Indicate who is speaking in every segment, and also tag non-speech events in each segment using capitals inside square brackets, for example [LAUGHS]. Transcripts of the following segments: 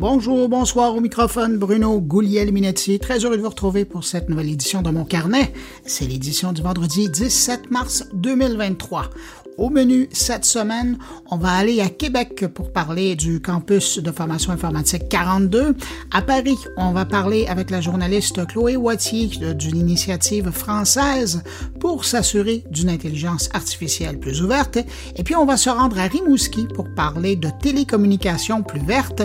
Speaker 1: Bonjour, bonsoir au microphone, Bruno Gouliel-Minetti. Très heureux de vous retrouver pour cette nouvelle édition de mon carnet. C'est l'édition du vendredi 17 mars 2023. Au menu cette semaine, on va aller à Québec pour parler du campus de formation informatique 42. À Paris, on va parler avec la journaliste Chloé Wattier d'une initiative française pour s'assurer d'une intelligence artificielle plus ouverte. Et puis, on va se rendre à Rimouski pour parler de télécommunications plus vertes,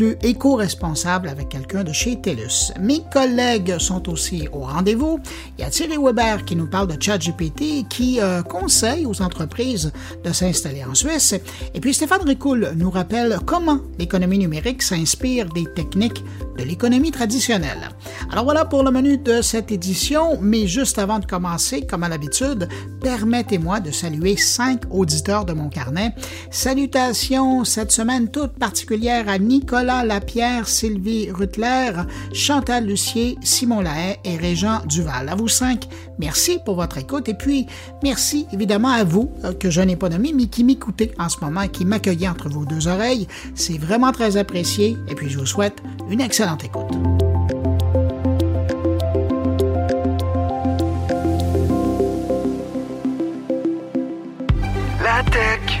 Speaker 1: plus éco-responsables avec quelqu'un de chez TELUS. Mes collègues sont aussi au rendez-vous. Il y a Thierry Weber qui nous parle de ChatGPT qui euh, conseille aux entreprises de s'installer en Suisse. Et puis Stéphane Ricoul nous rappelle comment l'économie numérique s'inspire des techniques de l'économie traditionnelle. Alors voilà pour le menu de cette édition, mais juste avant de commencer, comme à l'habitude, permettez-moi de saluer cinq auditeurs de mon carnet. Salutations cette semaine toute particulière à Nicolas Lapierre, Sylvie Rutler, Chantal Lucier, Simon Lahaye et Régent Duval. À vous cinq, merci pour votre écoute et puis merci évidemment à vous euh, que je n'ai pas nommé, mais qui m'écoutez en ce moment qui m'accueillez entre vos deux oreilles. C'est vraiment très apprécié et puis je vous souhaite une excellente écoute.
Speaker 2: La tech.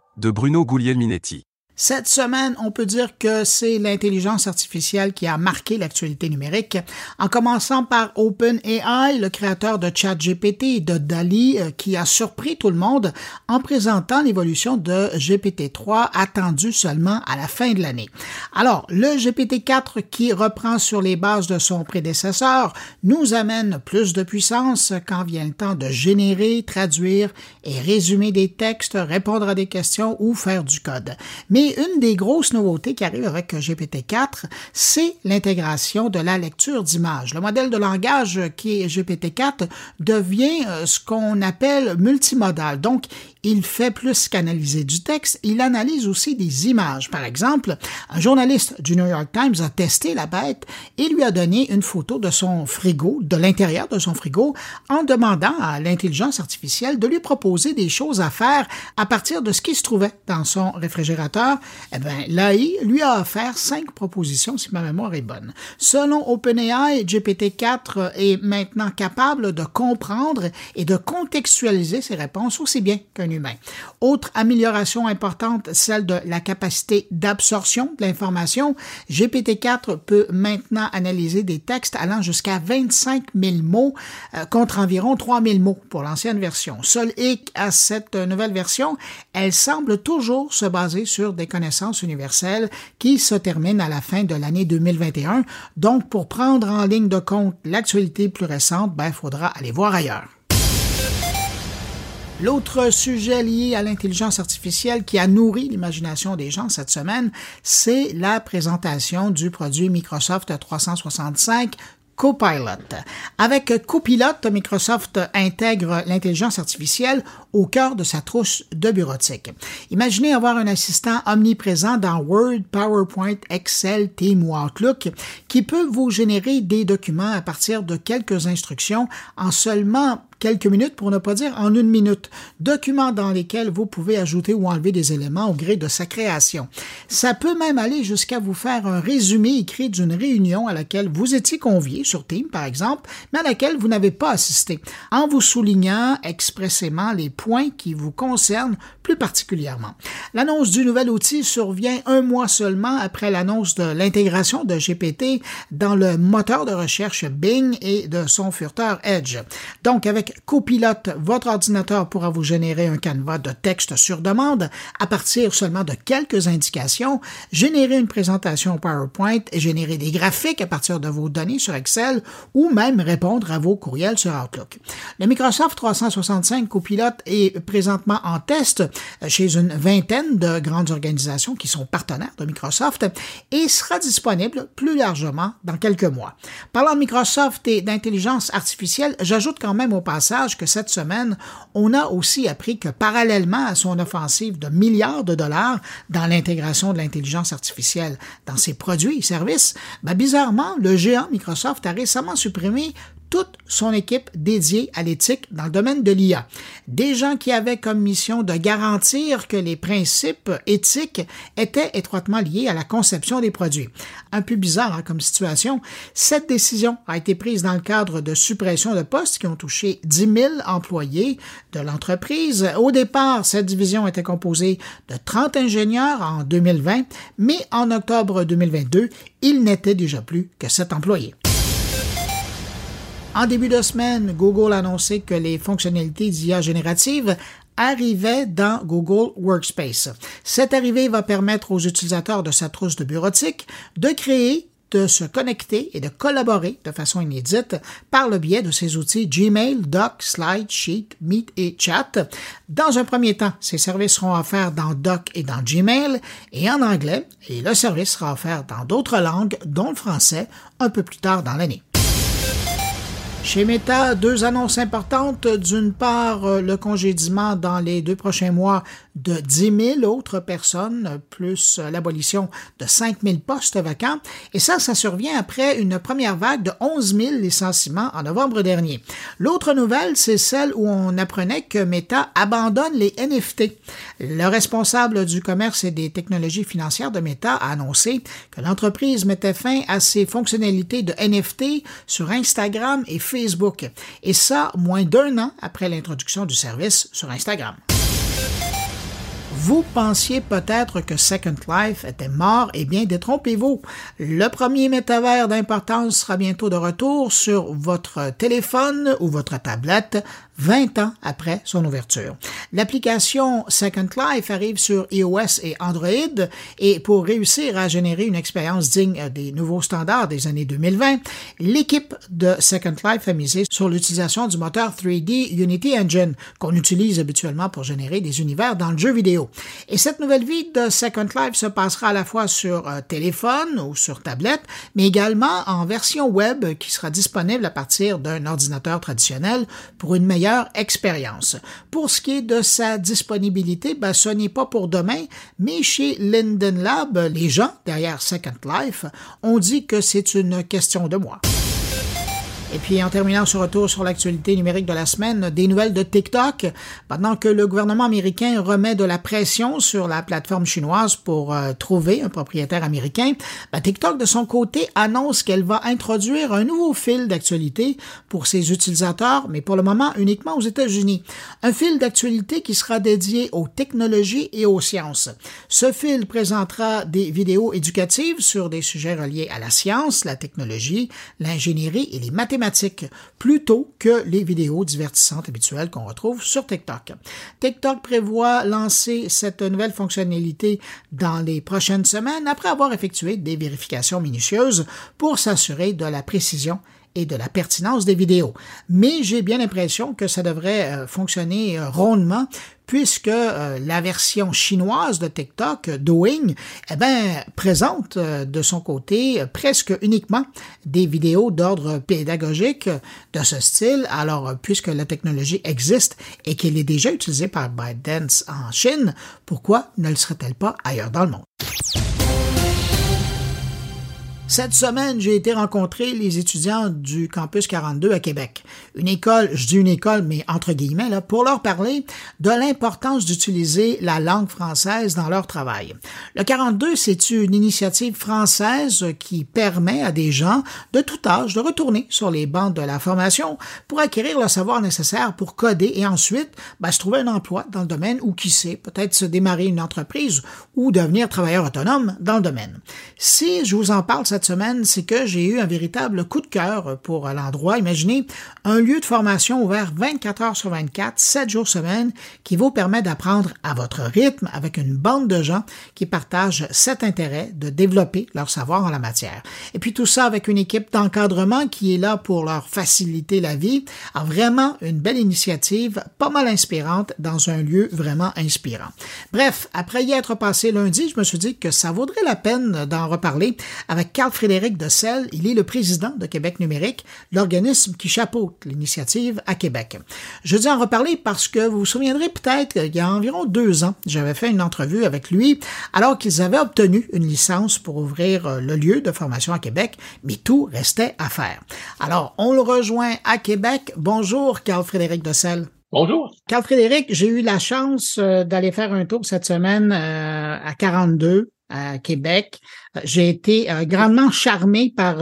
Speaker 3: de Bruno Guglielminetti.
Speaker 1: Cette semaine, on peut dire que c'est l'intelligence artificielle qui a marqué l'actualité numérique, en commençant par OpenAI, le créateur de ChatGPT et de DALI, euh, qui a surpris tout le monde en présentant l'évolution de GPT-3 attendue seulement à la fin de l'année. Alors, le GPT-4 qui reprend sur les bases de son prédécesseur nous amène plus de puissance quand vient le temps de générer, traduire et résumer des textes, répondre à des questions ou faire du code. Une des grosses nouveautés qui arrive avec GPT-4, c'est l'intégration de la lecture d'images. Le modèle de langage qui est GPT-4 devient euh, ce qu'on appelle multimodal. Donc, il fait plus qu'analyser du texte, il analyse aussi des images. Par exemple, un journaliste du New York Times a testé la bête et lui a donné une photo de son frigo, de l'intérieur de son frigo, en demandant à l'intelligence artificielle de lui proposer des choses à faire à partir de ce qui se trouvait dans son réfrigérateur. Eh bien, l'AI lui a offert cinq propositions, si ma mémoire est bonne. Selon OpenAI, GPT-4 est maintenant capable de comprendre et de contextualiser ses réponses aussi bien qu'un Autre amélioration importante, celle de la capacité d'absorption de l'information. GPT-4 peut maintenant analyser des textes allant jusqu'à 25 000 mots euh, contre environ 3 000 mots pour l'ancienne version. Seul hic à cette nouvelle version, elle semble toujours se baser sur des connaissances universelles qui se terminent à la fin de l'année 2021. Donc, pour prendre en ligne de compte l'actualité plus récente, ben, il faudra aller voir ailleurs. L'autre sujet lié à l'intelligence artificielle qui a nourri l'imagination des gens cette semaine, c'est la présentation du produit Microsoft 365 Copilot. Avec Copilot, Microsoft intègre l'intelligence artificielle au cœur de sa trousse de bureautique. Imaginez avoir un assistant omniprésent dans Word, PowerPoint, Excel, Team ou Outlook qui peut vous générer des documents à partir de quelques instructions en seulement quelques minutes, pour ne pas dire en une minute. Documents dans lesquels vous pouvez ajouter ou enlever des éléments au gré de sa création. Ça peut même aller jusqu'à vous faire un résumé écrit d'une réunion à laquelle vous étiez convié, sur Team par exemple, mais à laquelle vous n'avez pas assisté, en vous soulignant expressément les points qui vous concernent plus particulièrement. L'annonce du nouvel outil survient un mois seulement après l'annonce de l'intégration de GPT dans le moteur de recherche Bing et de son furteur Edge. Donc, avec Avec Copilot, votre ordinateur pourra vous générer un canevas de texte sur demande à partir seulement de quelques indications, générer une présentation PowerPoint et générer des graphiques à partir de vos données sur Excel ou même répondre à vos courriels sur Outlook. Le Microsoft 365 Copilot est présentement en test chez une vingtaine de grandes organisations qui sont partenaires de Microsoft et sera disponible plus largement dans quelques mois. Parlant de Microsoft et d'intelligence artificielle, j'ajoute quand même au passage que cette semaine, on a aussi appris que parallèlement à son offensive de milliards de dollars dans l'intégration de l'intelligence artificielle dans ses produits et services, ben bizarrement, le géant Microsoft a récemment supprimé toute son équipe dédiée à l'éthique dans le domaine de l'IA. Des gens qui avaient comme mission de garantir que les principes éthiques étaient étroitement liés à la conception des produits. Un peu bizarre hein, comme situation. Cette décision a été prise dans le cadre de suppression de postes qui ont touché 10 000 employés de l'entreprise. Au départ, cette division était composée de 30 ingénieurs en 2020, mais en octobre 2022, il n'était déjà plus que 7 employés. En début de semaine, Google a annoncé que les fonctionnalités d'IA générative arrivaient dans Google Workspace. Cette arrivée va permettre aux utilisateurs de sa trousse de bureautique de créer de se connecter et de collaborer de façon inédite par le biais de ces outils Gmail, Doc, Slide, Sheet, Meet et Chat. Dans un premier temps, ces services seront offerts dans Doc et dans Gmail et en anglais, et le service sera offert dans d'autres langues, dont le français, un peu plus tard dans l'année. Chez Meta, deux annonces importantes. D'une part, euh, le congédiement dans les deux prochains mois de 10 000 autres personnes, plus l'abolition de 5 000 postes vacants. Et ça, ça survient après une première vague de 11 000 licenciements en novembre dernier. L'autre nouvelle, c'est celle où on apprenait que Meta abandonne les NFT. Le responsable du commerce et des technologies financières de Meta a annoncé que l'entreprise mettait fin à ses fonctionnalités de NFT sur Instagram et Facebook. Et ça, moins d'un an après l'introduction du service sur Instagram. Vous pensiez peut-être que Second Life était mort, eh bien détrompez-vous. Le premier métavers d'importance sera bientôt de retour sur votre téléphone ou votre tablette 20 ans après son ouverture. L'application Second Life arrive sur iOS et Android et pour réussir à générer une expérience digne des nouveaux standards des années 2020, l'équipe de Second Life a misé sur l'utilisation du moteur 3D Unity Engine qu'on utilise habituellement pour générer des univers dans le jeu vidéo. Et cette nouvelle vie de Second Life se passera à la fois sur euh, téléphone ou sur tablette, mais également en version web qui sera disponible à partir d'un ordinateur traditionnel pour une meilleure expérience. Pour ce qui est de sa disponibilité, ben, ce n'est pas pour demain, mais chez Linden Lab, les gens derrière Second Life ont dit que c'est une question de mois. Et puis en terminant ce retour sur l'actualité numérique de la semaine, des nouvelles de TikTok. Pendant que le gouvernement américain remet de la pression sur la plateforme chinoise pour euh, trouver un propriétaire américain, ben, TikTok de son côté annonce qu'elle va introduire un nouveau fil d'actualité pour ses utilisateurs, mais pour le moment uniquement aux États-Unis. Un fil d'actualité qui sera dédié aux technologies et aux sciences. Ce fil présentera des vidéos éducatives sur des sujets reliés à la science, la technologie, l'ingénierie et les mathématiques plutôt que les vidéos divertissantes habituelles qu'on retrouve sur TikTok. TikTok prévoit lancer cette nouvelle fonctionnalité dans les prochaines semaines après avoir effectué des vérifications minutieuses pour s'assurer de la précision et de la pertinence des vidéos. Mais j'ai bien l'impression que ça devrait euh, fonctionner euh, rondement puisque euh, la version chinoise de TikTok, Douyin, eh ben, présente de son côté presque uniquement des vidéos d'ordre pédagogique de ce style. Alors, puisque la technologie existe et qu'elle est déjà utilisée par ByteDance en Chine, pourquoi ne le serait-elle pas ailleurs dans le monde? Cette semaine, j'ai été rencontrer les étudiants du campus 42 à Québec. Une école, je dis une école, mais entre guillemets, là, pour leur parler de l'importance d'utiliser la langue française dans leur travail. Le 42, c'est une initiative française qui permet à des gens de tout âge de retourner sur les bancs de la formation pour acquérir le savoir nécessaire pour coder et ensuite ben, se trouver un emploi dans le domaine ou qui sait, peut-être se démarrer une entreprise ou devenir travailleur autonome dans le domaine. Si je vous en parle cette semaine, c'est que j'ai eu un véritable coup de cœur pour l'endroit. Imaginez un lieu de formation ouvert 24 heures sur 24, 7 jours semaine, qui vous permet d'apprendre à votre rythme avec une bande de gens qui partagent cet intérêt de développer leur savoir en la matière. Et puis tout ça avec une équipe d'encadrement qui est là pour leur faciliter la vie. vraiment une belle initiative, pas mal inspirante dans un lieu vraiment inspirant. Bref, après y être passé lundi, je me suis dit que ça vaudrait la peine d'en reparler avec Carl Frédéric Dessel. Il est le président de Québec numérique, l'organisme qui chapeaute l'initiative à Québec. Je dis en reparler parce que vous vous souviendrez peut-être qu'il y a environ deux ans, j'avais fait une entrevue avec lui alors qu'ils avaient obtenu une licence pour ouvrir euh, le lieu de formation à Québec, mais tout restait à faire. Alors, on le rejoint à Québec. Bonjour, Carl Frédéric Dessel.
Speaker 4: Bonjour.
Speaker 1: Carl Frédéric, j'ai eu la chance euh, d'aller faire un tour cette semaine euh, à 42 à Québec. J'ai été euh, grandement charmé par,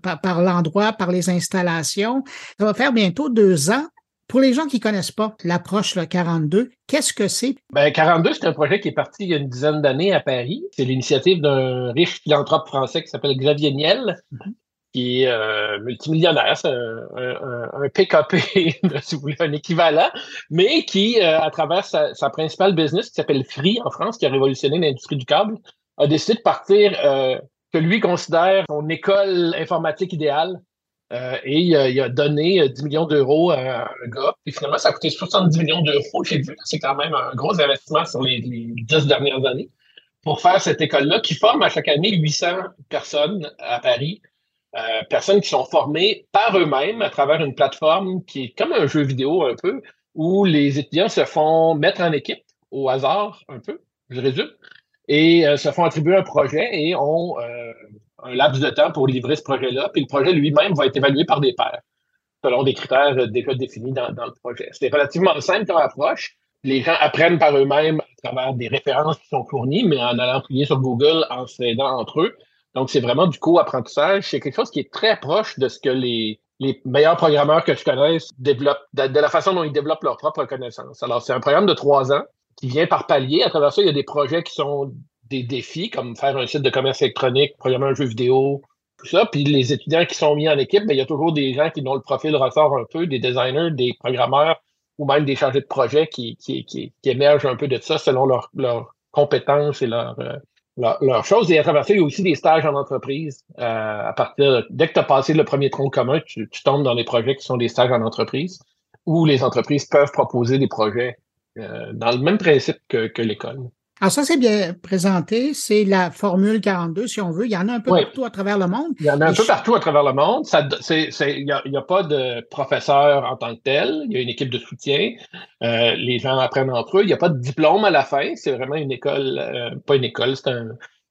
Speaker 1: par, l'endroit, par les installations. Ça va faire bientôt deux ans. Pour les gens qui connaissent pas l'approche 42, qu'est-ce que c'est?
Speaker 4: Ben, 42, c'est un projet qui est parti il y a une dizaine d'années à Paris. C'est l'initiative d'un riche philanthrope français qui s'appelle Xavier Niel, mm-hmm qui est euh, multimillionnaire, c'est un, PKP, [LAUGHS] si vous voulez, un équivalent, mais qui, euh, à travers sa, sa, principale business, qui s'appelle Free en France, qui a révolutionné l'industrie du câble, a décidé de partir euh, que lui considère son école informatique idéale. et il a, donné 10 millions d'euros à un gars. Et finalement, ça a coûté 70 millions d'euros. J'ai vu c'est quand même un gros investissement sur les, les 10 dernières années pour faire cette école-là qui forme à chaque année 800 personnes à Paris euh, personnes qui sont formées par eux-mêmes à travers une plateforme qui est comme un jeu vidéo un peu, où les étudiants se font mettre en équipe au hasard un peu, je résume, et euh, se font attribuer un projet et ont euh, un laps de temps pour livrer ce projet-là. Puis le projet lui-même va être évalué par des pairs, selon des critères déjà définis dans, dans le projet. C'est relativement simple comme approche. Les gens apprennent par eux-mêmes à travers des références qui sont fournies, mais en allant fouiller sur Google, en s'aidant entre eux. Donc, c'est vraiment du co-apprentissage. C'est quelque chose qui est très proche de ce que les, les meilleurs programmeurs que je connaisse développent, de, la façon dont ils développent leur propre connaissance. Alors, c'est un programme de trois ans qui vient par palier. À travers ça, il y a des projets qui sont des défis, comme faire un site de commerce électronique, programmer un jeu vidéo, tout ça. Puis les étudiants qui sont mis en équipe, ben, il y a toujours des gens qui dont le profil ressort un peu, des designers, des programmeurs ou même des chargés de projet qui, qui, émergent un peu de ça selon leurs leur compétences et leur, euh, leur, chose. Et à travers ça, il y a aussi des stages en entreprise. Euh, à partir dès que tu as passé le premier tronc commun, tu, tombes dans des projets qui sont des stages en entreprise, où les entreprises peuvent proposer des projets euh, dans le même principe que, que l'école.
Speaker 1: Alors ça, c'est bien présenté. C'est la Formule 42, si on veut. Il y en a un peu partout à travers le monde.
Speaker 4: Il y en a un peu partout à travers le monde. il n'y a, pas de professeur en tant que tel. Il y a une équipe de soutien. Euh, les gens apprennent entre eux. Il n'y a pas de diplôme à la fin. C'est vraiment une école, euh, pas une école, c'est un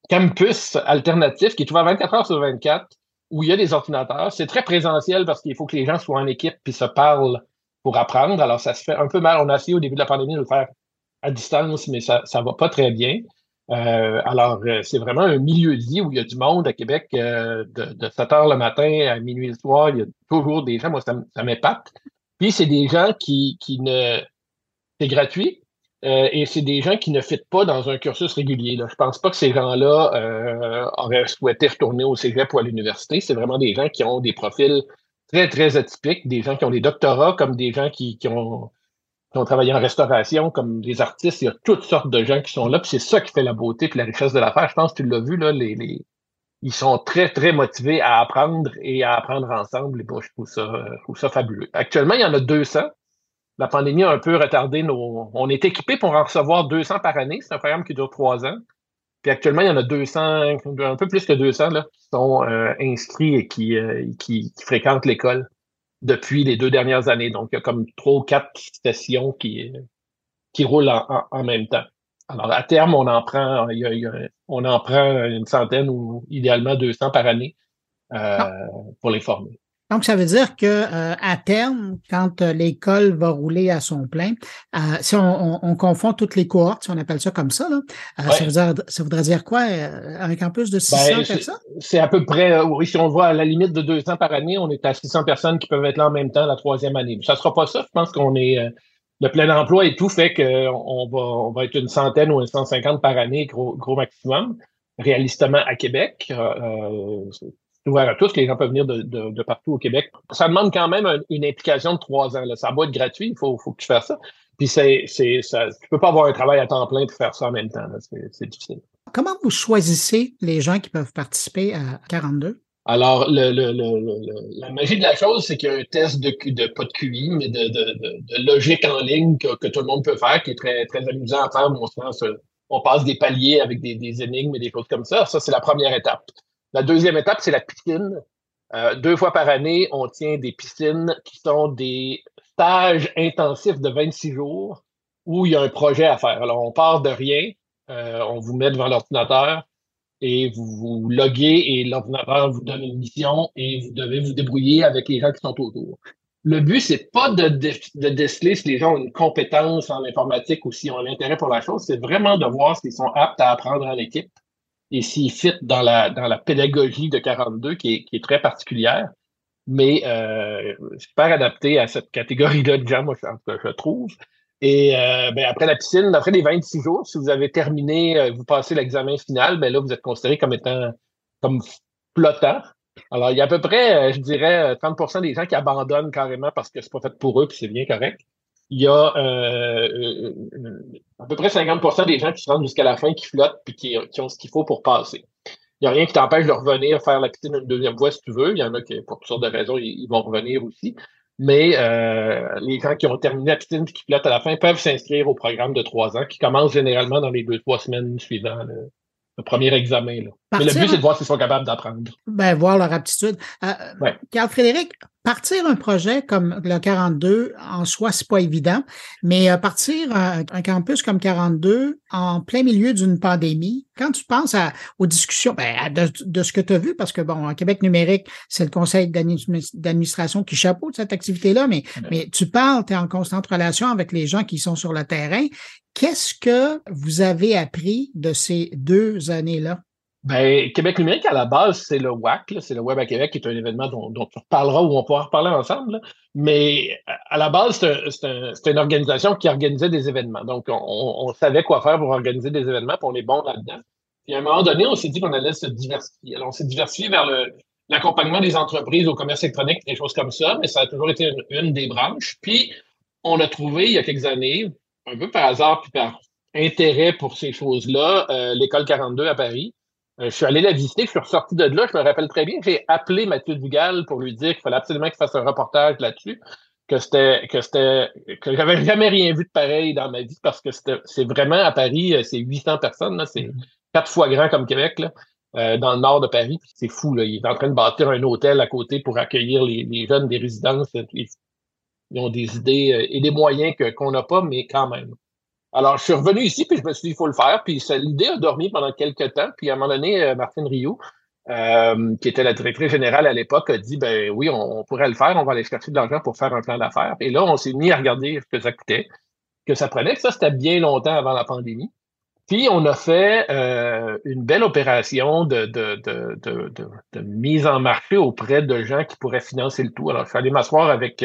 Speaker 4: campus alternatif qui est ouvert 24 heures sur 24 où il y a des ordinateurs. C'est très présentiel parce qu'il faut que les gens soient en équipe puis se parlent pour apprendre. Alors, ça se fait un peu mal. On a essayé au début de la pandémie de le faire à distance, mais ça ne va pas très bien. Euh, alors, euh, c'est vraiment un milieu de vie où il y a du monde à Québec euh, de, 7 heures le matin à minuit le soir. Il y a toujours des gens, moi, ça, ça m'épate. Puis, c'est des gens qui, qui ne. C'est gratuit. et c'est des gens qui ne fitent pas dans un cursus régulier. Là. Je pense pas que ces gens-là auraient souhaité retourner au cégep ou à l'université. C'est vraiment des gens qui ont des profils très, très atypiques, des gens qui ont des doctorats comme des gens qui, qui ont qui ont travaillé en restauration, comme des artistes, il y a toutes sortes de gens qui sont là, puis c'est ça qui fait la beauté et la richesse de l'affaire. Je pense que tu l'as vu, là, les, ils sont très, très motivés à apprendre et à apprendre ensemble. Et bon, je trouve ça, je trouve ça fabuleux. Actuellement, il y en a 200. La pandémie a un peu retardé nos. On est équipé pour en recevoir 200 par année. C'est un programme qui dure trois ans. Puis actuellement, il y en a 200, un peu plus que 200 là, qui sont euh, inscrits et qui, euh, qui, qui fréquentent l'école depuis les deux dernières années. Donc, il y a comme trois ou quatre sessions qui, qui roulent en, même temps. Alors, à terme, on en prend, on en prend une centaine ou idéalement 200 par année euh, pour les former.
Speaker 1: Donc, ça veut dire que euh, à terme, quand euh, l'école va rouler à son plein, euh, si on, confond toutes les cohortes, si on appelle ça comme ça, ça, voudrait dire quoi? un campus de 600 ben, personnes?
Speaker 4: C'est à peu près, oui, si on voit à la limite de 200 par année, on est à 600 personnes qui peuvent être là en même temps la troisième année. Ça ne sera pas ça. Je pense qu'on est le plein emploi et tout fait qu'on va, on va être une centaine ou une 150 par année, gros, gros maximum. réalistement à Québec. Euh, ouvert à tous, les gens peuvent venir de, de, de, partout au Québec. Ça demande quand même une implication de trois ans. Là. Ça va être gratuit, il faut, faut que tu fasses ça. Puis c'est, c'est, ça, tu peux pas avoir un travail à temps plein pour faire ça en même temps. C'est, difficile.
Speaker 1: Comment vous choisissez les gens qui peuvent participer à 42?
Speaker 4: Alors, le, le, le, la magie de la chose, c'est qu'il y a un test de, de pas de QI, mais de, de, logique en ligne que, que, tout le monde peut faire, qui est très, très amusant à faire, mon sens. On passe des paliers avec des, des énigmes et des choses comme ça. Ça, c'est la première étape. La deuxième étape, c'est la piscine. Euh, deux fois par année, on tient des piscines qui sont des stages intensifs de 26 jours où il y a un projet à faire. Alors, on part de rien, euh, on vous met devant l'ordinateur, et vous vous loguez et l'ordinateur vous donne une mission et vous devez vous débrouiller avec les gens qui sont autour. Le but, c'est pas de, déceler si les gens ont une compétence en informatique ou s'ils ont un intérêt pour la chose, c'est vraiment de voir s'ils sont aptes à apprendre en équipe et s'ils fit dans la, dans la pédagogie de 42 qui est, qui est très particulière, mais euh, super adapté à cette catégorie-là de gens, moi, je, je trouve. Et euh, ben, après la piscine, après les 26 jours, si vous avez terminé, euh, vous passez l'examen final, ben là, vous êtes considéré comme étant comme flottant. Alors, il y a à peu près, je dirais, 30% des gens qui abandonnent carrément parce que c'est pas fait pour eux, puis c'est bien correct. Il y a euh, à peu près 50% des gens qui se rendent jusqu'à la fin, qui flottent, puis qui, qui ont ce qu'il faut pour passer. Il n'y a rien qui t'empêche de revenir faire la piscine une deuxième fois si tu veux. Il y en a qui, pour toutes sortes de raisons, ils vont revenir aussi. Mais euh, les gens qui ont terminé la piscine et qui pilotent à la fin peuvent s'inscrire au programme de trois ans qui commence généralement dans les deux, trois semaines suivant le, premier examen. Là. Mais le but, c'est de voir s'ils sont capables d'apprendre.
Speaker 1: Ben, voir leur aptitude. Euh, Carl Frédéric, partir un projet comme le 42, en soi, c'est pas évident, mais euh, partir un, campus comme 42 en plein milieu d'une pandémie, quand tu penses à, aux discussions, ben, de, ce que tu as vu, parce que bon, en Québec numérique, c'est le conseil d'administration qui chapeaute cette activité-là, mais, mais tu parles, tu es en constante relation avec les gens qui sont sur le terrain. Qu'est-ce que vous avez appris de ces deux années-là?
Speaker 4: Ben, Québec numérique, à la base, c'est le WAC, c'est le Web à Québec, qui est un événement dont, dont tu reparleras ou on pourra reparler ensemble. Mais à la base, c'est un, une organisation qui organisait des événements. Donc, on, on, savait quoi faire pour organiser des événements, puis on est bon là-dedans. Puis à un moment donné, on s'est dit qu'on allait se diversifier. Alors, on s'est diversifié vers l'accompagnement des entreprises au commerce électronique, des choses comme ça, mais ça a toujours été une, des branches. Puis, on a trouvé, il y a quelques années, un peu par hasard, puis par intérêt pour ces choses-là, euh, l'école 42 à Paris, je suis allé la visiter, je suis ressorti de là, je me rappelle très bien, j'ai appelé Mathieu Dugal pour lui dire qu'il fallait absolument qu'il fasse un reportage là-dessus, que c'était que c'était que j'avais jamais rien vu de pareil dans ma vie parce que c'est vraiment à Paris, euh, c'est 800 personnes, c'est mm-hmm. quatre fois grand comme Québec, là, euh, dans le nord de Paris. C'est fou, là. Il est en train de bâtir un hôtel à côté pour accueillir les, les jeunes des résidences. Ils, ont des idées et des moyens que qu'on n'a pas, mais quand même. Alors, je suis revenu ici, puis je me suis dit, il faut le faire. Puis l'idée a dormi pendant quelques temps. Puis à un moment donné, euh, Martine Rioux, euh, qui était la directrice générale à l'époque, a dit, ben oui, on, pourrait le faire, on va aller chercher de l'argent pour faire un plan d'affaires. Et là, on s'est mis à regarder ce que ça coûtait, que ça prenait. Ça, c'était bien longtemps avant la pandémie. Puis on a fait euh, une belle opération de, mise en marché auprès de gens qui pourraient financer le tout. Alors, je suis allé m'asseoir avec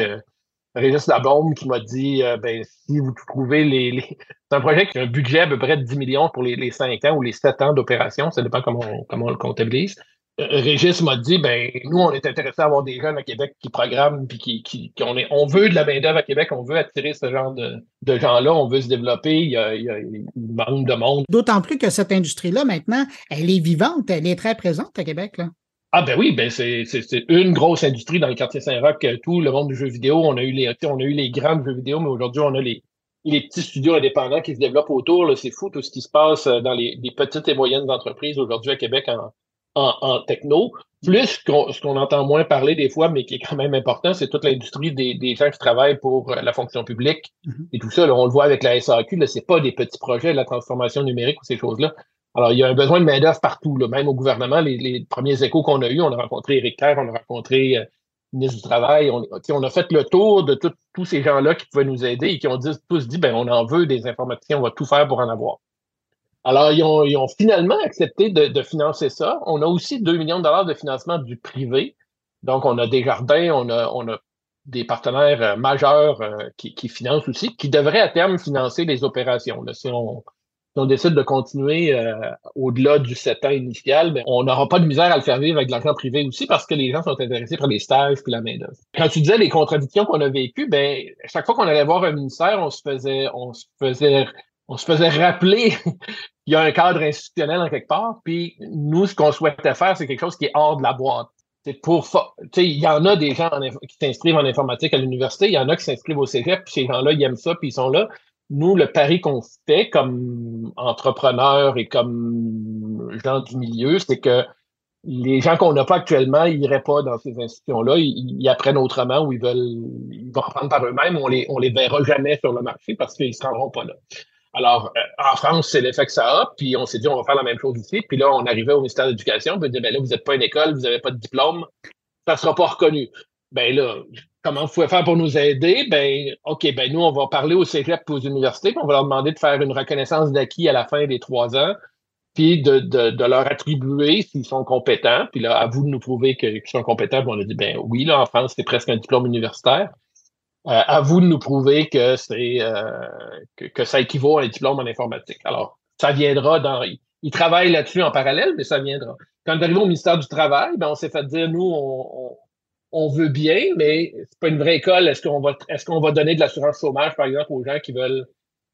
Speaker 4: Régis Labombe qui m'a dit euh, ben, si vous trouvez les. C'est un projet qui a un budget à peu près de 10 millions pour les, les 5 ans ou les 7 ans d'opération, ça dépend comment on, comment on le comptabilise. Euh, Régis m'a dit ben nous, on est intéressé à avoir des jeunes à Québec qui programment puis qui, qui, on, est, on veut de la main-d'œuvre à Québec, on veut attirer ce genre de, de gens-là, on veut se développer, il y a, il y a de monde.
Speaker 1: D'autant plus que cette industrie-là, maintenant, elle est vivante, elle est très présente à Québec. Là.
Speaker 4: Ah ben oui, ben c'est, c'est, une grosse industrie dans le quartier Saint-Roch, euh, tout le monde du jeu vidéo. On a eu les, on a eu les grands jeux vidéo, mais aujourd'hui on a les, les petits studios indépendants qui se développent autour. C'est fou tout ce qui se passe euh, dans les, petites et moyennes entreprises aujourd'hui à Québec en, en, en techno. Plus ce qu'on entend moins parler des fois, mais qui est quand même important, c'est toute l'industrie des, des gens qui travaillent pour euh, la fonction publique mm-hmm. et tout ça. Là, on le voit avec la SAQ, là, c'est pas des petits projets, la transformation numérique ou ces choses-là. Alors, il y a un besoin de main-d'œuvre partout, même au gouvernement. Les, premiers échos qu'on a eus, on a rencontré Éric Kerr, on a rencontré euh, le ministre du Travail. On, on a fait le tour de tous ces gens-là qui pouvaient nous aider et qui ont tous dit ben, on en veut des informations, on va tout faire pour en avoir. Alors, ils ont, finalement accepté de, financer ça. On a aussi 2 millions de dollars de financement du privé. Donc, on a des jardins, on a, des partenaires euh, majeurs euh, qui, financent aussi, qui devraient à terme financer les opérations. On décide de continuer euh, au-delà du 7 ans initial, on n'aura pas de misère à le faire vivre avec de l'argent privé aussi parce que les gens sont intéressés par les stages puis la main-d'œuvre. Quand tu disais les contradictions qu'on a vécues, ben, chaque fois qu'on allait voir un ministère, on se faisait, on se faisait, on se faisait rappeler [LAUGHS] qu'il y a un cadre institutionnel en quelque part. Puis nous, ce qu'on souhaitait faire, c'est quelque chose qui est hors de la boîte. Pour, il y en a des gens qui s'inscrivent en informatique à l'université, il y en a qui s'inscrivent au cégep, puis ces gens-là, ils aiment ça, puis ils sont là nous, le pari qu'on fait comme entrepreneurs et comme gens du milieu, c'est que les gens qu'on n'a pas actuellement, ils n'iraient pas dans ces institutions-là. Ils, apprennent autrement ou ils veulent ils vont apprendre par eux-mêmes. On les, on les verra jamais sur le marché parce qu'ils ne se rendront pas là. Alors, euh, en France, c'est l'effet que ça a, puis on s'est dit, on va faire la même chose ici. Puis là, on arrivait au ministère de l'Éducation, on peut dire, ben là, vous n'êtes pas une école, vous n'avez pas de diplôme, ça ne sera pas reconnu. Ben là, comment vous pouvez faire pour nous aider? Ben, OK, ben nous, on va parler au cégep et aux universités, puis on va leur demander de faire une reconnaissance d'acquis à la fin des trois ans, puis de, de, leur attribuer s'ils sont compétents. Puis là, à vous de nous prouver qu'ils sont compétents. Puis on a dit, ben oui, là, en France, c'est presque un diplôme universitaire. Euh, à vous de nous prouver que c'est euh, que, ça équivaut à un diplôme en informatique. Alors, ça viendra dans. Ils travaillent là-dessus en parallèle, mais ça viendra. Quand on est au ministère du Travail, ben, on s'est fait dire, nous, on on veut bien, mais c'est pas une vraie école. Est-ce qu'on va, est-ce qu'on va donner de l'assurance chômage, par exemple, aux gens qui veulent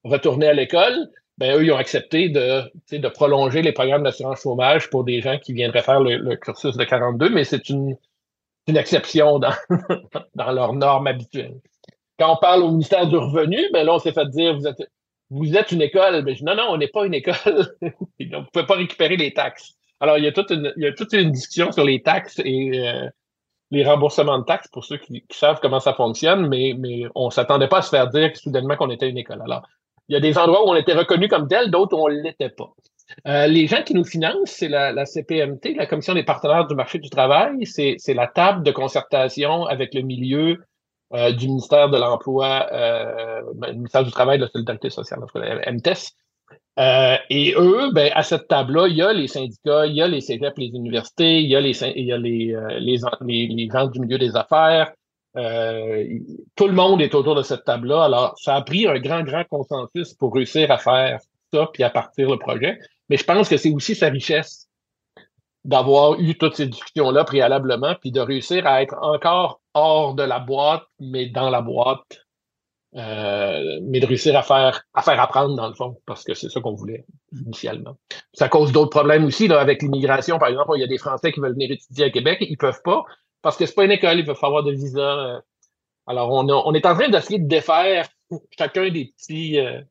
Speaker 4: retourner à l'école? Ben, eux, ils ont accepté de, de prolonger les programmes d'assurance chômage pour des gens qui viendraient faire le, cursus de 42, mais c'est une, une exception dans, [LAUGHS] dans leurs normes habituelles. Quand on parle au ministère du Revenu, ben là, on s'est fait dire, vous êtes, vous êtes une école. Ben, non, non, on n'est pas une école. [LAUGHS] vous ne pouvez pas récupérer les taxes. Alors, il y a toute une, il y a toute une discussion sur les taxes et euh, les remboursements de taxes pour ceux qui, savent comment ça fonctionne, mais, on ne s'attendait pas à se faire dire soudainement qu'on était une école. Alors, il y a des endroits où on était reconnu comme tel, d'autres où on ne l'était pas. Euh, les gens qui nous financent, c'est la, CPMT, la Commission des partenaires du marché du travail, c'est la table de concertation avec le milieu euh, du ministère de l'Emploi, euh, ben, ministère du Travail et de la Solidarité sociale, MTES, euh, et eux, ben, à cette table-là, il y a les syndicats, il y a les cégeps, les universités, il y a les, il y a les, euh, les, les, gens du milieu des affaires. Euh, tout le monde est autour de cette table-là. Alors, ça a pris un grand, grand consensus pour réussir à faire ça puis à partir le projet. Mais je pense que c'est aussi sa richesse d'avoir eu toutes ces discussions-là préalablement, puis de réussir à être encore hors de la boîte, mais dans la boîte euh, mais de réussir à faire, à faire apprendre dans le fond, parce que c'est ça qu'on voulait initialement. Ça cause d'autres problèmes aussi là, avec l'immigration. Par exemple, il y a des Français qui veulent venir étudier à Québec, ils peuvent pas parce que c'est pas une école, ils peuvent avoir de visa. Euh. Alors, on, on est en train d'essayer de défaire [LAUGHS] chacun des petits, euh,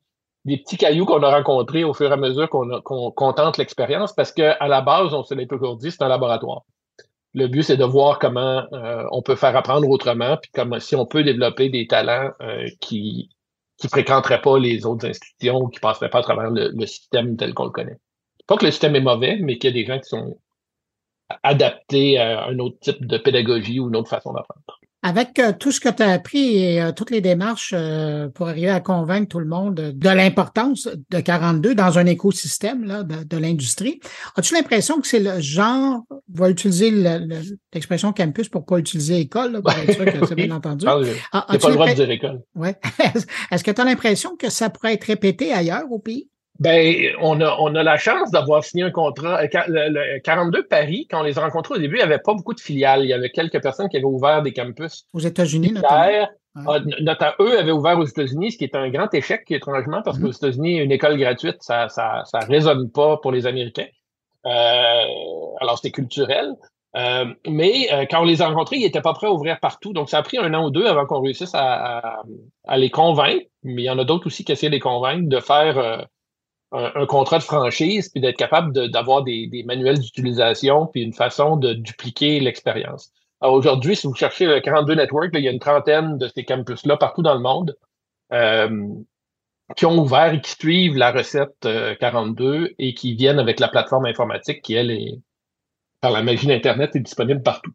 Speaker 4: des petits cailloux qu'on a rencontrés au fur et à mesure qu'on qu'on tente l'expérience, parce qu'à la base, on se l'est toujours dit, c'est un laboratoire. Le but, c'est de voir comment euh, on peut faire apprendre autrement, puis comment si on peut développer des talents euh, qui qui fréquenteraient pas les autres institutions ou qui passeraient pas à travers le, le système tel qu'on le connaît. Pas que le système est mauvais, mais qu'il y a des gens qui sont adaptés à un autre type de pédagogie ou une autre façon d'apprendre.
Speaker 1: Avec euh, tout ce que tu as appris et euh, toutes les démarches euh, pour arriver à convaincre tout le monde de l'importance de 42 dans un écosystème là, de, l'industrie, as-tu l'impression que c'est le genre, va utiliser l'expression campus pour pas utiliser école, pour être sûr que c'est [LAUGHS] bien entendu?
Speaker 4: Ah, pas le droit de dire école.
Speaker 1: Ouais. [LAUGHS] Est-ce que tu as l'impression que ça pourrait être répété ailleurs au pays?
Speaker 4: Ben, on a, on a la chance d'avoir signé un contrat. Euh, le, 42 Paris, quand on les a rencontrés au début, il n'y avait pas beaucoup de filiales. Il y avait quelques personnes qui avaient ouvert des campus.
Speaker 1: Aux États-Unis, notamment.
Speaker 4: Ah, eux avaient ouvert aux États-Unis, ce qui est un grand échec, étrangement, parce qu'aux mm-hmm. États-Unis, une école gratuite, ça, ça, ça résonne pas pour les Américains. Euh, alors, c'était culturel. Euh, mais quand on les a rencontrés, ils n'étaient pas prêts à ouvrir partout. Donc, ça a pris un an ou deux avant qu'on réussisse à, à, les convaincre. Mais il y en a d'autres aussi qui essaient de les convaincre de faire un, contrat de franchise, puis d'être capable d'avoir des, des, manuels d'utilisation, puis une façon de dupliquer l'expérience. Aujourd'hui, si vous cherchez le 42 Network, il y a une trentaine de ces campus-là partout dans le monde euh, qui ont ouvert et qui suivent la recette 42 euh, et qui viennent avec la plateforme informatique qui, elle, est, par la magie d'Internet, est disponible partout.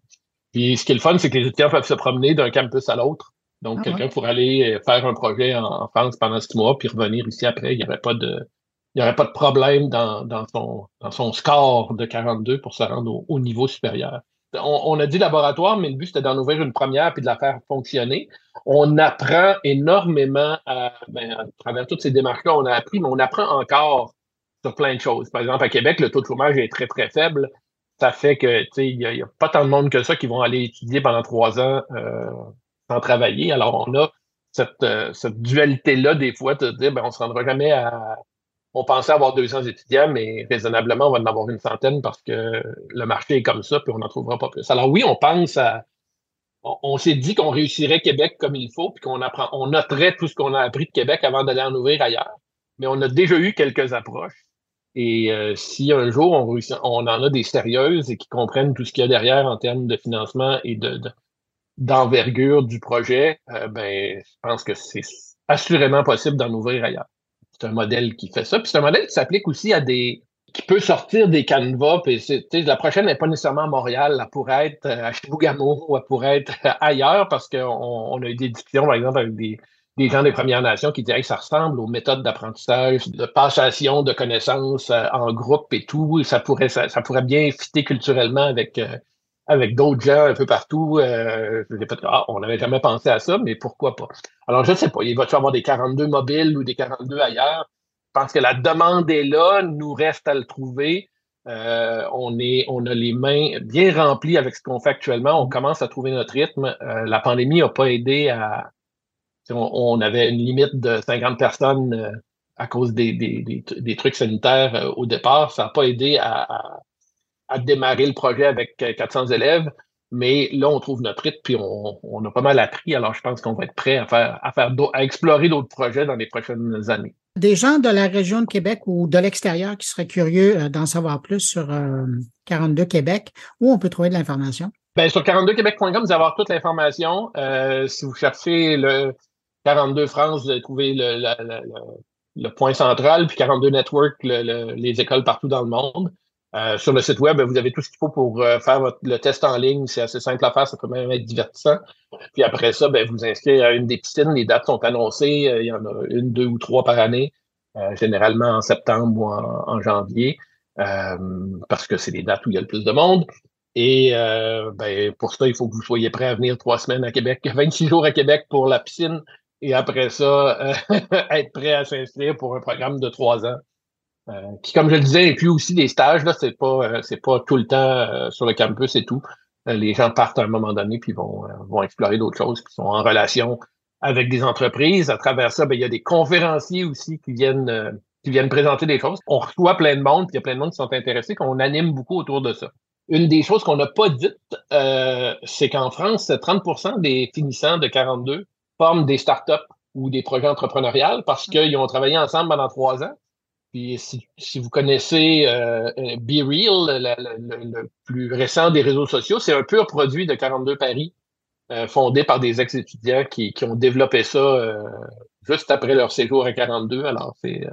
Speaker 4: Puis ce qui est le fun, c'est que les étudiants peuvent se promener d'un campus à l'autre. Donc, ah quelqu'un pourrait aller faire un projet en, France pendant six mois, puis revenir ici après. Il n'y aurait pas de, il n'y aurait pas de problème dans, dans, son, dans son score de 42 pour se rendre au, niveau supérieur. On, a dit laboratoire, mais le but, c'était d'en ouvrir une première puis de la faire fonctionner. On apprend énormément à, ben, à travers toutes ces démarches-là, on a appris, mais on apprend encore sur plein de choses. Par exemple, à Québec, le taux de chômage est très, très faible. Ça fait que, tu sais, il n'y a, pas tant de monde que ça qui vont aller étudier pendant trois ans euh, sans travailler. Alors, on a cette, euh, cette dualité-là, des fois, de dire, ben, on ne se rendra jamais à. On pensait avoir 200 étudiants, mais raisonnablement, on va en avoir une centaine parce que le marché est comme ça, puis on n'en trouvera pas plus. Alors oui, on pense à. On, s'est dit qu'on réussirait Québec comme il faut, puis qu'on apprend, on noterait tout ce qu'on a appris de Québec avant d'aller en ouvrir ailleurs. Mais on a déjà eu quelques approches. Et euh, si un jour on, en a des sérieuses et qui comprennent tout ce qu'il y a derrière en termes de financement et de, d'envergure du projet, euh, ben, je pense que c'est assurément possible d'en ouvrir ailleurs. C'est un modèle qui fait ça. Puis c'est un modèle qui s'applique aussi à des. qui peut sortir des canevas. Puis la prochaine n'est pas nécessairement à Montréal. Elle pourrait être euh, à Chibougamau [LAUGHS] ou elle pourrait être ailleurs parce qu'on on a eu des discussions, par exemple, avec des, des gens des Premières Nations qui diraient que ça ressemble aux méthodes d'apprentissage, de passation de connaissances euh, en groupe et tout. Ça pourrait, ça, pourrait bien fitter culturellement avec, euh, avec d'autres gens un peu partout. Euh, ah, on n'avait jamais pensé à ça, mais pourquoi pas? Alors, je ne sais pas. Il va-tu avoir des 42 mobiles ou des 42 ailleurs? Je pense que la demande est là. Nous reste à le trouver. on, est, on a les mains bien remplies avec ce qu'on fait actuellement. On commence à trouver notre rythme. la pandémie n'a pas aidé à, on, avait une limite de 50 personnes euh, à cause des, trucs sanitaires euh, au départ. Ça n'a pas aidé à, démarrer le projet avec 400 euh, élèves. Mais là, on trouve notre rythme, puis on, a pas mal appris. Alors, je pense qu'on va être prêt à faire, à faire, à explorer d'autres projets dans les prochaines années.
Speaker 1: Des gens de la région de Québec ou de l'extérieur qui seraient curieux d'en savoir plus sur 42 Québec, où on peut trouver de l'information?
Speaker 4: Bien, sur 42québec.com, vous allez avoir toute l'information. si vous cherchez le, 42 France, vous allez trouver le, point central, puis 42 Network, les écoles partout dans le monde. Euh, sur le site web, vous avez tout ce qu'il faut pour euh, faire le test en ligne. C'est assez simple à faire, ça peut même être divertissant. Puis après ça, ben, vous inscrivez à une des piscines. Les dates sont annoncées. Euh, il y en a une, deux ou trois par année, généralement en septembre ou en, janvier, parce que c'est les dates où il y a le plus de monde. Et ben, pour ça, il faut que vous soyez prêt à venir trois semaines à Québec, [LAUGHS] 26 jours à Québec pour la piscine, et après ça, euh, [LAUGHS] être prêt à s'inscrire pour un programme de trois ans. Euh, qui, comme je le disais, inclut aussi des stages. Là, c'est pas, euh, c'est pas tout le temps sur le campus et tout. les gens partent à un moment donné puis vont, vont explorer d'autres choses, qui sont en relation avec des entreprises. À travers ça, ben, il y a des conférenciers aussi qui viennent, qui viennent présenter des choses. On reçoit plein de monde, puis il y a plein de monde qui sont intéressés, qu'on anime beaucoup autour de ça. Une des choses qu'on n'a pas dites, c'est qu'en France, 30% des finissants de 42 forment des startups ou des projets entrepreneuriales parce qu'ils ont travaillé ensemble pendant trois ans. Puis si, vous connaissez euh, euh Be Real, le, plus récent des réseaux sociaux, c'est un pur produit de 42 Paris, euh, fondé par des ex-étudiants qui, qui, ont développé ça euh, juste après leur séjour à 42. Alors c'est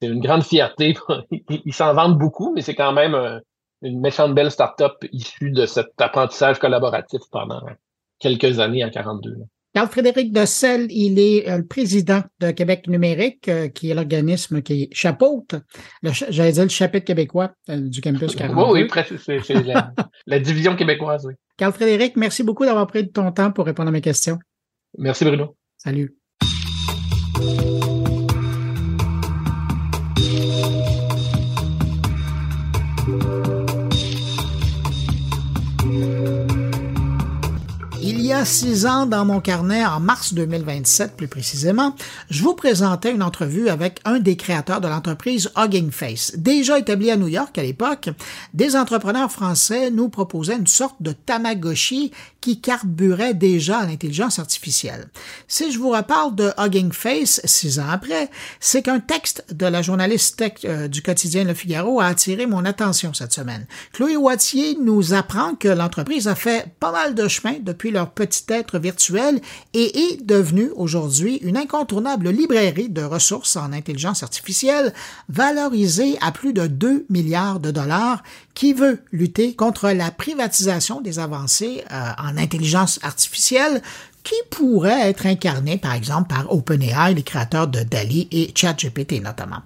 Speaker 4: une grande fierté. [LAUGHS] Ils s'en vendent beaucoup, mais c'est quand même une méchante belle startup issue de cet apprentissage collaboratif pendant quelques années à 42.
Speaker 1: Carl-Frédéric Dossel, il est euh, le président de Québec numérique, euh, qui est l'organisme qui chapeaute, j'allais dire le chapitre québécois euh, du campus 42.
Speaker 4: Oui, oui, c'est la, division québécoise, oui.
Speaker 1: Carl-Frédéric, merci beaucoup d'avoir pris de ton temps pour répondre à mes questions.
Speaker 4: Merci, Bruno.
Speaker 1: Salut. A six ans dans mon carnet, en mars 2027 plus précisément, je vous présentais une entrevue avec un des créateurs de l'entreprise Hugging Face. Déjà établi à New York à l'époque, des entrepreneurs français nous proposaient une sorte de Tamagotchi qui carburait déjà l'intelligence artificielle. Si je vous reparle de Hugging Face six ans après, c'est qu'un texte de la journaliste tech euh, du quotidien Le Figaro a attiré mon attention cette semaine. Chloé Wattier nous apprend que l'entreprise a fait pas mal de chemin depuis leur petit être virtuel et est devenue aujourd'hui une incontournable librairie de ressources en intelligence artificielle valorisée à plus de 2 milliards de dollars qui veut lutter contre la privatisation des avancées euh, intelligence artificielle qui pourrait être incarné, par exemple, par OpenAI, les créateurs de DALI et ChatGPT notamment.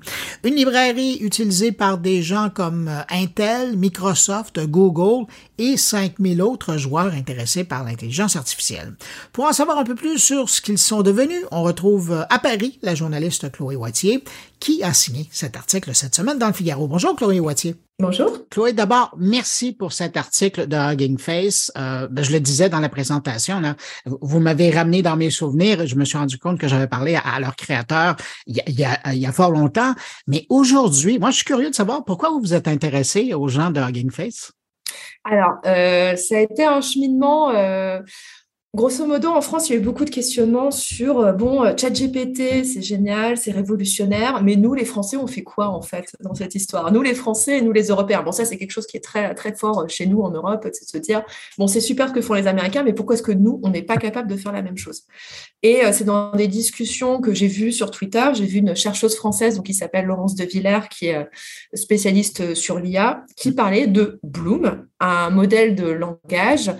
Speaker 1: Une librairie utilisée par des gens comme euh, Intel, Microsoft, Google et 5000 autres joueurs intéressés par l'intelligence artificielle. Pour en savoir un peu plus sur ce qu'ils sont devenus, on retrouve à Paris la journaliste Chloé Wattier qui a signé cet article cette semaine dans le Figaro. Bonjour Chloé Wattier.
Speaker 5: Bonjour.
Speaker 1: Chloé, d'abord, merci pour cet article de Hugging Face. Euh, ben, je le disais dans la présentation, là, vous m'avez ramené dans mes souvenirs. Je me suis rendu compte que j'avais parlé à, leur créateur il y, a, il, y a, il y, a, fort longtemps. Mais aujourd'hui, moi, je suis curieux de savoir pourquoi vous vous êtes intéressé aux gens de Hugging Face.
Speaker 5: Alors, euh, ça a été un cheminement. Euh, Grosso modo, en France, il y a eu beaucoup de questionnements sur euh, bon, euh, ChatGPT, c'est génial, c'est révolutionnaire, mais nous, les Français, on fait quoi en fait dans cette histoire? Nous, les Français, et nous, les Européens. Bon, ça, c'est quelque chose qui est très très fort euh, chez nous en Europe, c'est de se dire bon, c'est super ce que font les Américains, mais pourquoi est-ce que nous, on n'est pas capable de faire la même chose? Et c'est dans des discussions que j'ai vues sur Twitter, j'ai vu une chercheuse française donc, qui s'appelle Laurence de Villers, qui est spécialiste sur l'IA, qui parlait de Bloom, un modèle de langage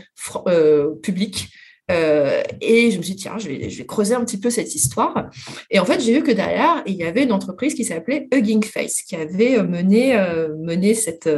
Speaker 5: public euh, et je me suis dit, tiens, je vais, creuser un petit peu cette histoire. Et en fait, j'ai vu que derrière, il y avait une entreprise qui s'appelait Hugging Face, qui avait euh, mené, euh, mené cette,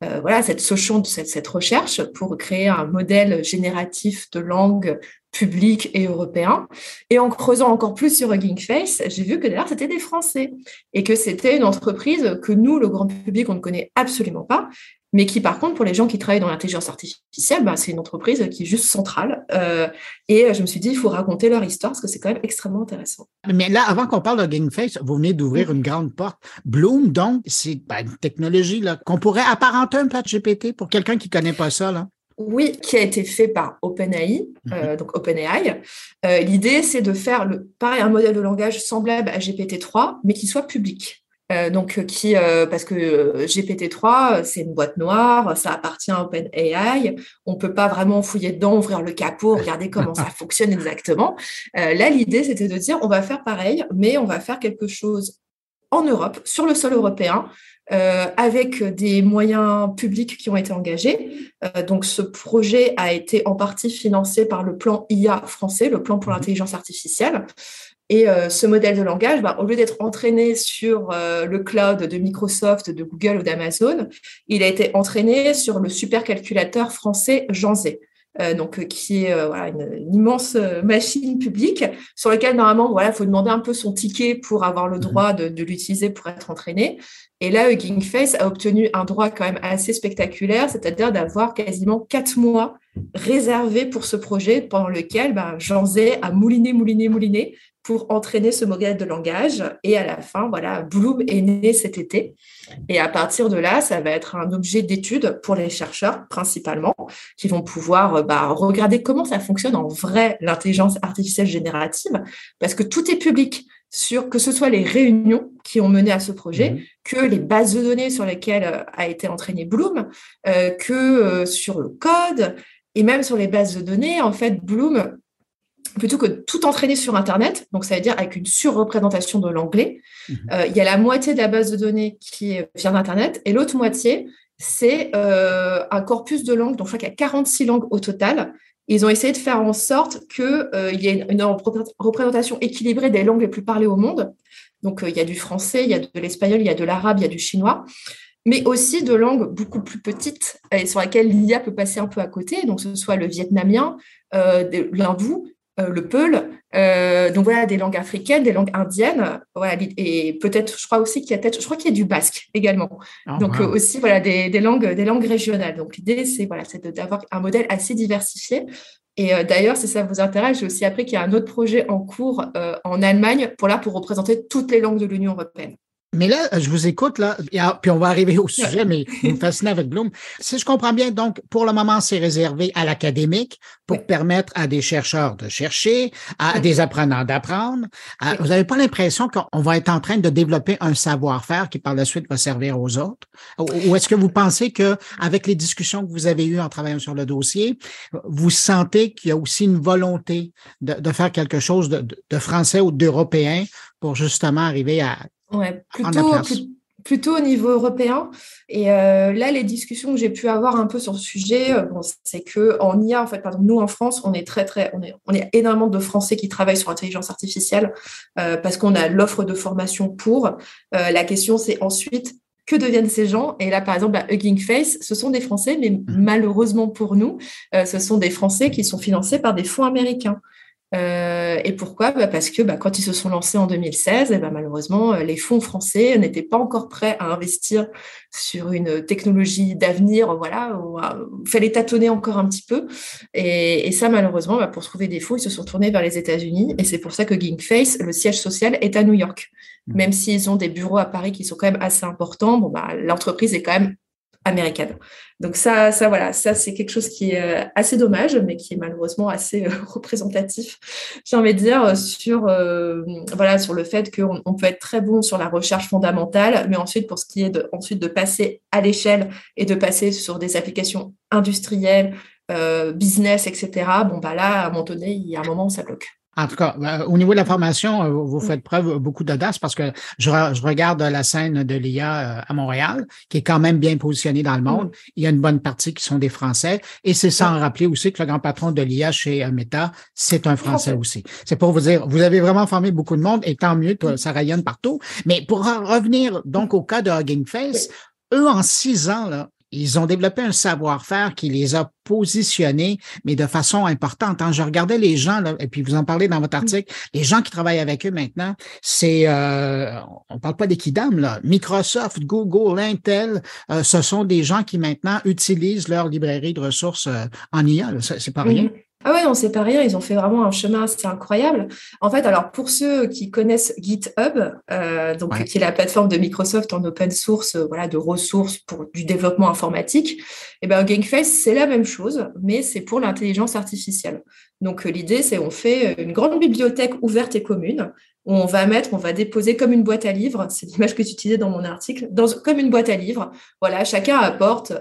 Speaker 5: voilà, cette, cette, cette recherche pour créer un modèle génératif de langue public et européen. Et en creusant encore plus sur Hugging Face, j'ai vu que derrière, c'était des Français et que c'était une entreprise que nous, le grand public, on ne connaît absolument pas mais qui par contre pour les gens qui travaillent dans l'intelligence artificielle, bah, c'est une entreprise qui est juste centrale. Euh, et je me suis dit, il faut raconter leur histoire parce que c'est quand même extrêmement intéressant.
Speaker 1: Mais là, avant qu'on parle de GameFace, vous venez d'ouvrir une grande porte. Bloom, donc, c'est bah, une technologie qu'on pourrait apparenter un peu à GPT pour quelqu'un qui ne connaît pas ça. Là.
Speaker 5: Oui, qui a été fait par OpenAI, euh, mhm. donc OpenAI. Euh, L'idée, c'est de faire le, pareil, un modèle de langage semblable à GPT-3, mais qui soit public. Euh, donc qui parce que GPT-3 c'est une boîte noire, ça appartient à OpenAI, on peut pas vraiment fouiller dedans, ouvrir le capot, regarder comment ça [LAUGHS] fonctionne exactement. là l'idée c'était de dire on va faire pareil, mais on va faire quelque chose en Europe, sur le sol européen, euh, avec des moyens publics qui ont été engagés. Euh, donc, ce projet a été en partie financé par le plan IA français, le plan pour mhm. l'intelligence artificielle. Et euh, ce modèle de langage, bah, au lieu d'être entraîné sur le cloud de Microsoft, de Google ou d'Amazon, il a été entraîné sur le supercalculateur français Janzé. Euh, donc qui est voilà, une, immense machine publique sur laquelle normalement voilà il faut demander un peu son ticket pour avoir le mhm. droit de, de l'utiliser pour être entraîné et là Hugging Face a obtenu un droit quand même assez spectaculaire c'est-à-dire d'avoir quasiment quatre mois réservés pour ce projet pendant lequel ben, Jean Zay a mouliné mouliné mouliné pour entraîner ce modèle de langage. Et à la fin, voilà, Bloom est né cet été. Et à partir de là, ça va être un objet d'étude pour les chercheurs principalement, qui vont pouvoir euh, bah, regarder comment ça fonctionne en vrai l'intelligence artificielle générative, parce que tout est public sur que ce soit les réunions qui ont mené à ce projet, mmh. que les bases de données sur lesquelles euh, a été entraîné Bloom, euh, que sur le code et même sur les bases de données. En fait, Bloom plutôt que tout entraîner sur Internet, donc ça veut dire avec une surreprésentation de l'anglais, mhm. euh, il y a la moitié de la base de données qui vient d'Internet et l'autre moitié, c'est euh, un corpus de langues, donc je crois qu'il y a 46 langues au total. Ils ont essayé de faire en sorte qu'il euh, y ait une, représentation équilibrée des langues les plus parlées au monde. Donc il y a du français, il y a de l'espagnol, il y a de l'arabe, il y a du chinois mais aussi de langues beaucoup plus petites et sur lesquelles l'IA peut passer un peu à côté, donc ce soit le vietnamien, l'hindou, euh, le peul. Euh, donc voilà, des langues africaines, des langues indiennes. Voilà, et peut-être, je crois aussi qu'il y a peut-être, je crois qu'il y a du basque également. Ah, donc euh, aussi voilà des, des, langues, des langues régionales. Donc l'idée c'est voilà, c'est d'avoir un modèle assez diversifié. Et d'ailleurs, si ça vous intéresse, j'ai aussi appris qu'il y a un autre projet en cours en Allemagne pour là pour représenter toutes les langues de l'Union européenne.
Speaker 1: Mais là, je vous écoute, là, puis on va arriver au sujet, mais vous me fascinez avec Bloom. Si je comprends bien, donc, pour le moment, c'est réservé à l'académique pour permettre à des chercheurs de chercher, à des apprenants d'apprendre. Vous n'avez pas l'impression qu'on va être en train de développer un savoir-faire qui, par la suite, va servir aux autres? Ou est-ce que vous pensez que, avec les discussions que vous avez eues en travaillant sur le dossier, vous sentez qu'il y a aussi une volonté de, faire quelque chose de, de français ou d'européen pour justement arriver à
Speaker 5: Ouais, plutôt, plutôt au niveau européen. Et euh, là, les discussions que j'ai pu avoir un peu sur ce sujet, euh, bon, c'est que en IA, en fait, pardon, nous en France, on est très très, on est, on est énormément de Français qui travaillent sur l'intelligence artificielle euh, parce qu'on a l'offre de formation pour. la question, c'est ensuite que deviennent ces gens? Et là, par exemple, bah, Hugging Face, ce sont des Français, mais mmh. malheureusement pour nous, ce sont des Français qui sont financés par des fonds américains. Euh, et pourquoi? Bah Parce que bah, quand ils se sont lancés en 2016, et bah, malheureusement, euh, les fonds français n'étaient pas encore prêts à investir sur une technologie d'avenir. Voilà, il fallait tâtonner encore un petit peu. Et, et ça, malheureusement, bah, pour trouver des fonds, ils se sont tournés vers les États-Unis. Et c'est pour ça que Ginkface, le siège social, est à New York. Mmh. Même s'ils ont des bureaux à Paris qui sont quand même assez importants, bon, bah, l'entreprise est quand même américaine. Donc ça, ça voilà, ça c'est quelque chose qui est euh, assez dommage, mais qui est malheureusement assez euh, [LAUGHS] représentatif. J'ai envie de dire sur euh, voilà sur le fait qu'on on peut être très bon sur la recherche fondamentale, mais ensuite pour ce qui est de ensuite de passer à l'échelle et de passer sur des applications industrielles, business, etc. Bon bah là à un moment donné, il y a un moment où ça bloque.
Speaker 1: En tout cas, euh, au niveau de la formation, euh, vous faites preuve beaucoup d'audace parce que je, regarde la scène de l'IA euh, à Montréal, qui est quand même bien positionnée dans le monde. Il y a une bonne partie qui sont des Français. Et c'est sans rappeler aussi que le grand patron de l'IA chez Meta, c'est un Français aussi. C'est pour vous dire, vous avez vraiment formé beaucoup de monde et tant mieux, ça rayonne partout. Mais pour revenir donc au cas de Hugging Face, eux, en six ans, là, ils ont développé un savoir-faire qui les a positionnés, mais de façon importante. Quand hein. Je regardais les gens, là, et puis vous en parlez dans votre mm. article, les gens qui travaillent avec eux maintenant, c'est, euh, on parle pas d'équidam, là. Microsoft, Google, Intel, euh, ce sont des gens qui maintenant utilisent leur librairie de ressources euh, en IA. C'est pas rien.
Speaker 5: Ah ouais, non, c'est pas rien. Ils ont fait vraiment un chemin assez incroyable. En fait, alors pour ceux qui connaissent GitHub, euh, donc qui est la plateforme de Microsoft en open source, euh, voilà, de ressources pour du développement informatique, et eh ben GameFace c'est la même chose, mais c'est pour l'intelligence artificielle. Donc euh, l'idée, c'est on fait une grande bibliothèque ouverte et commune où on va mettre, on va déposer comme une boîte à livres. C'est l'image que tu utilisais dans mon article, dans, comme une boîte à livres. Voilà, chacun apporte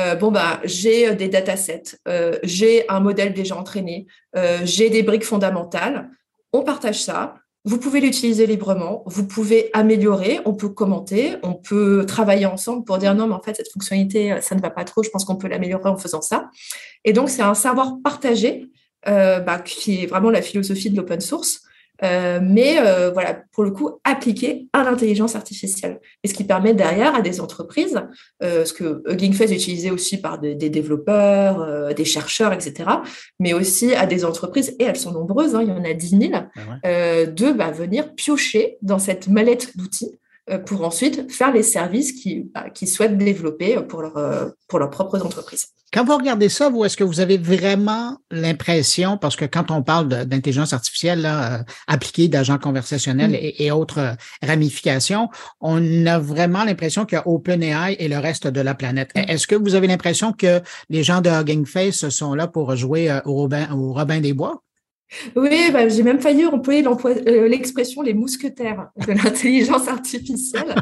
Speaker 5: euh, bon bah j'ai euh, des datasets, euh, j'ai un modèle déjà entraîné, j'ai des briques fondamentales. On partage ça. Vous pouvez l'utiliser librement, vous pouvez améliorer, on peut commenter, on peut travailler ensemble pour dire non, mais en fait, cette fonctionnalité, ça ne va pas trop, je pense qu'on peut l'améliorer en faisant ça. Et donc, c'est un savoir partagé, bah, qui est vraiment la philosophie de l'open source, euh, mais euh, voilà, pour le coup, appliqué à l'intelligence artificielle. Et ce qui permet derrière à des entreprises, euh, ce que Hugging Face est utilisé aussi par des, développeurs, euh, des chercheurs, etc., mais aussi à des entreprises, et elles sont nombreuses, hein, il y en a 10 000, ah de bah, venir piocher dans cette mallette d'outils pour ensuite faire les services qu'ils bah, souhaitent développer pour, leur, pour leurs propres entreprises.
Speaker 1: Quand vous regardez ça, vous, est-ce que vous avez vraiment l'impression, parce que quand on parle d'intelligence artificielle là, euh, appliquée d'agents conversationnels mm. et, autres euh, ramifications, on a vraiment l'impression que OpenAI et le reste de la planète. Mm. Est-ce que vous avez l'impression que les gens de Hugging Face sont là pour jouer euh, au, Robin, au Robin des Bois?
Speaker 5: Oui, bah, j'ai même failli employer l'expression les mousquetaires de [LAUGHS] l'intelligence artificielle,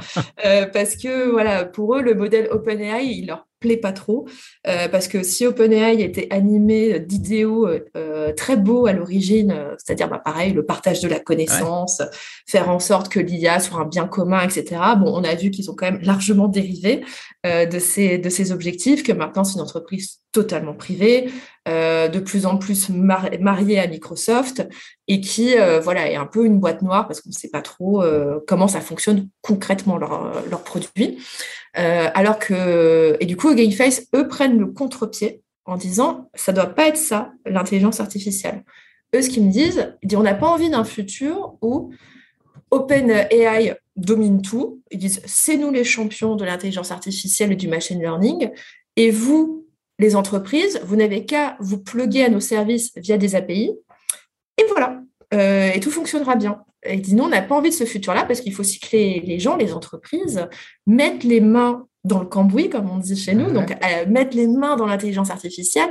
Speaker 5: parce que voilà, pour eux, le modèle OpenAI, il leur plaît pas trop euh, parce que si OpenAI était animé d'idéaux euh, très beaux à l'origine, euh, c'est-à-dire bah, pareil le partage de la connaissance, faire en sorte que l'IA soit un bien commun, etc. Bon, on a vu qu'ils ont quand même largement dérivé de ces objectifs, que maintenant c'est une entreprise totalement privée, de plus en plus mariée à Microsoft et qui voilà est un peu une boîte noire parce qu'on ne sait pas trop comment ça fonctionne concrètement leur produits. Euh, alors que, et du coup, GameFace, eux, prennent le contre-pied en disant, ça doit pas être ça, l'intelligence artificielle. Eux, ce qu'ils me disent, ils disent, on n'a pas envie d'un futur où OpenAI domine tout. Ils disent, c'est nous les champions de l'intelligence artificielle et du machine learning. Et vous, les entreprises, vous n'avez qu'à vous pluguer à nos services via des API. Et voilà. Euh, et tout fonctionnera bien. Il dit non, on n'a pas envie de ce futur-là parce qu'il faut aussi que les, gens, les entreprises, mettent les mains dans le cambouis, comme on dit chez nous, donc euh, mettre les mains dans l'intelligence artificielle,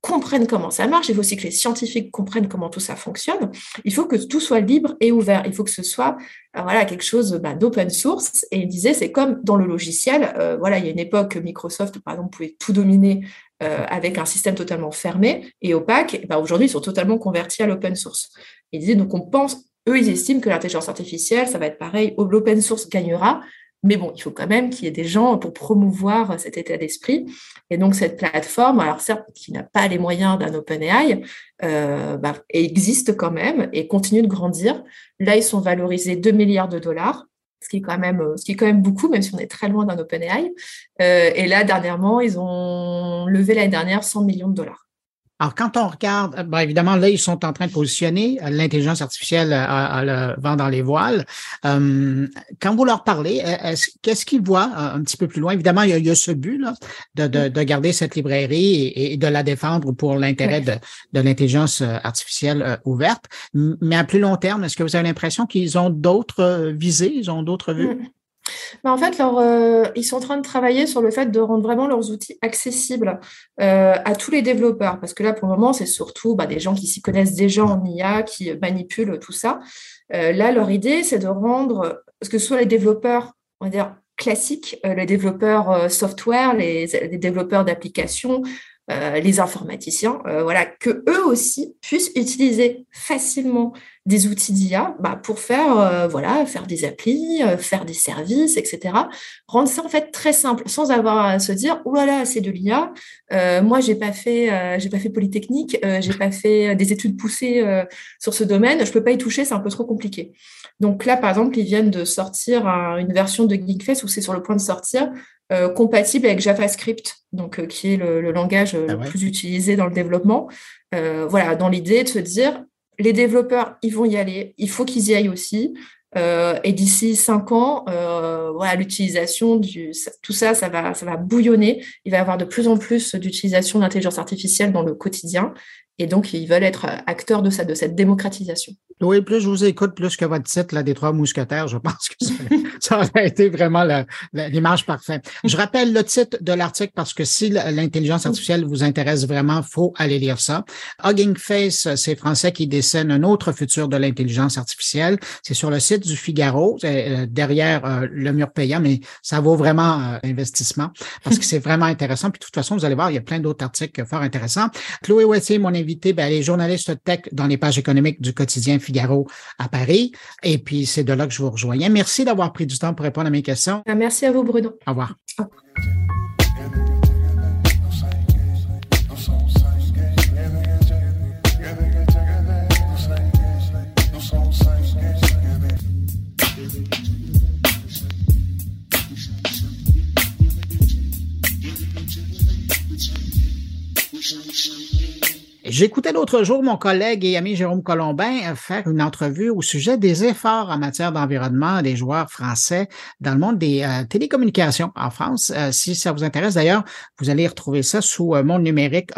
Speaker 5: comprennent comment ça marche. Il faut aussi que les scientifiques comprennent comment tout ça fonctionne. Il faut que tout soit libre et ouvert. Il faut que ce soit euh, voilà quelque chose bah, d'open source. Et il disait c'est comme dans le logiciel. Euh, voilà, il y a une époque Microsoft par exemple pouvait tout dominer avec un système totalement fermé et opaque. Bah, aujourd'hui ils sont totalement convertis à l'open source. Il disait donc on pense eux, ils estiment que l'intelligence artificielle, ça va être pareil, l'open source gagnera. Mais bon, il faut quand même qu'il y ait des gens pour promouvoir cet état d'esprit. Et donc, cette plateforme, alors certes, qui n'a pas les moyens d'un OpenAI, euh, bah, existe quand même et continue de grandir. Là, ils sont valorisés 2 milliards de dollars. Ce qui est quand même, ce qui est quand même beaucoup, même si on est très loin d'un OpenAI. et là, dernièrement, ils ont levé l'année dernière 100 millions de dollars.
Speaker 1: Alors, quand on regarde, euh, ben, évidemment, là, ils sont en train de positionner euh, l'intelligence artificielle à, le vent dans les voiles. Euh, quand vous leur parlez, qu'est-ce qu'ils voient un petit peu plus loin? Évidemment, il y a, ce but là, de, de, de, garder cette librairie et, de la défendre pour l'intérêt de, de l'intelligence artificielle ouverte. Mais à plus long terme, est-ce que vous avez l'impression qu'ils ont d'autres visées, ils ont d'autres vues?
Speaker 5: En fait, euh, ils sont en train de travailler sur le fait de rendre vraiment leurs outils accessibles euh, à tous les développeurs. Parce que là, pour le moment, c'est surtout bah, des gens qui s'y connaissent déjà en IA, qui manipulent tout ça. Euh, là, leur idée, c'est de rendre, parce que ce soit les développeurs, on va dire, classiques, les développeurs software, les, les développeurs d'applications, les informaticiens, voilà, que eux aussi puissent utiliser facilement des outils d'IA bah, pour faire, euh, voilà, faire des applis, euh, faire des services, etc. Rendre ça en fait très simple, sans avoir à se dire oh là là, c'est de l'IA. Euh, moi, j'ai pas fait, j'ai pas fait polytechnique, j'ai pas fait des études poussées sur ce domaine, je peux pas y toucher, c'est un peu trop compliqué. Donc là, par exemple, ils viennent de sortir une version de Geekfest où c'est sur le point de sortir, compatible avec JavaScript, donc qui est le, langage ah le plus utilisé dans le développement. voilà, dans l'idée de se dire les développeurs, ils vont y aller. Il faut qu'ils y aillent aussi. Euh, et d'ici cinq ans, euh, voilà, l'utilisation du tout ça, ça va, ça va bouillonner. Il va y avoir de plus en plus d'utilisation d'intelligence artificielle dans le quotidien. Et donc, ils veulent être acteurs de ça, de cette démocratisation.
Speaker 1: Oui, plus je vous écoute, plus que votre titre, là, des trois mousquetaires, je pense que ça, [LAUGHS] aurait été vraiment l'image parfaite. Je rappelle le titre de l'article parce que si l'intelligence artificielle vous intéresse vraiment, faut aller lire ça. Hugging Face, c'est français qui dessine un autre futur de l'intelligence artificielle. C'est sur le site du Figaro, euh, derrière euh, le mur payant, mais ça vaut vraiment euh, investissement parce que c'est vraiment intéressant. Puis de toute façon, vous allez voir, il y a plein d'autres articles fort intéressants. Chloé Wettier, mon invité, ben, elle est journaliste tech dans les pages économiques du quotidien Figaro à Paris. Et puis, c'est de là que je vous rejoignais. Merci d'avoir pris du temps pour répondre à mes questions.
Speaker 5: Merci à vous, Bruno.
Speaker 1: Au revoir. J'écoutais l'autre jour mon collègue et ami Jérôme Colombin faire une entrevue au sujet des efforts en matière d'environnement des joueurs français dans le monde des euh, télécommunications en France. Euh, si ça vous intéresse d'ailleurs, vous allez retrouver ça sous euh, Monde numérique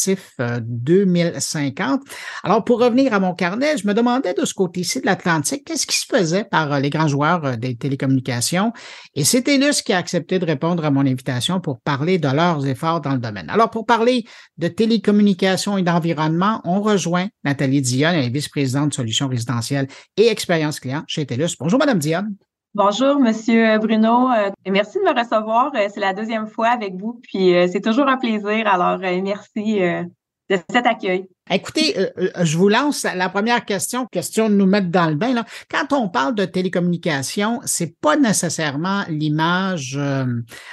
Speaker 1: objectif 2050. Alors pour revenir à mon carnet, je me demandais de ce côté-ci de l'Atlantique, qu'est-ce qui se faisait par les grands joueurs des télécommunications? Et c'est TELUS qui a accepté de répondre à mon invitation pour parler de leurs efforts dans le domaine. Alors pour parler de télécommunications d'environnement, on rejoint Nathalie Dionne, elle est vice-présidente de solutions résidentielles et expérience client chez TELUS. Bonjour, Madame Dionne.
Speaker 6: Bonjour, Monsieur Bruno. Euh, merci de me recevoir. Euh, c'est la deuxième fois avec vous, puis euh, c'est toujours un plaisir. Alors, merci de cet accueil.
Speaker 1: Écoutez, je vous lance la première question, question de nous mettre dans le bain. Quand on parle de télécommunication, c'est pas nécessairement l'image,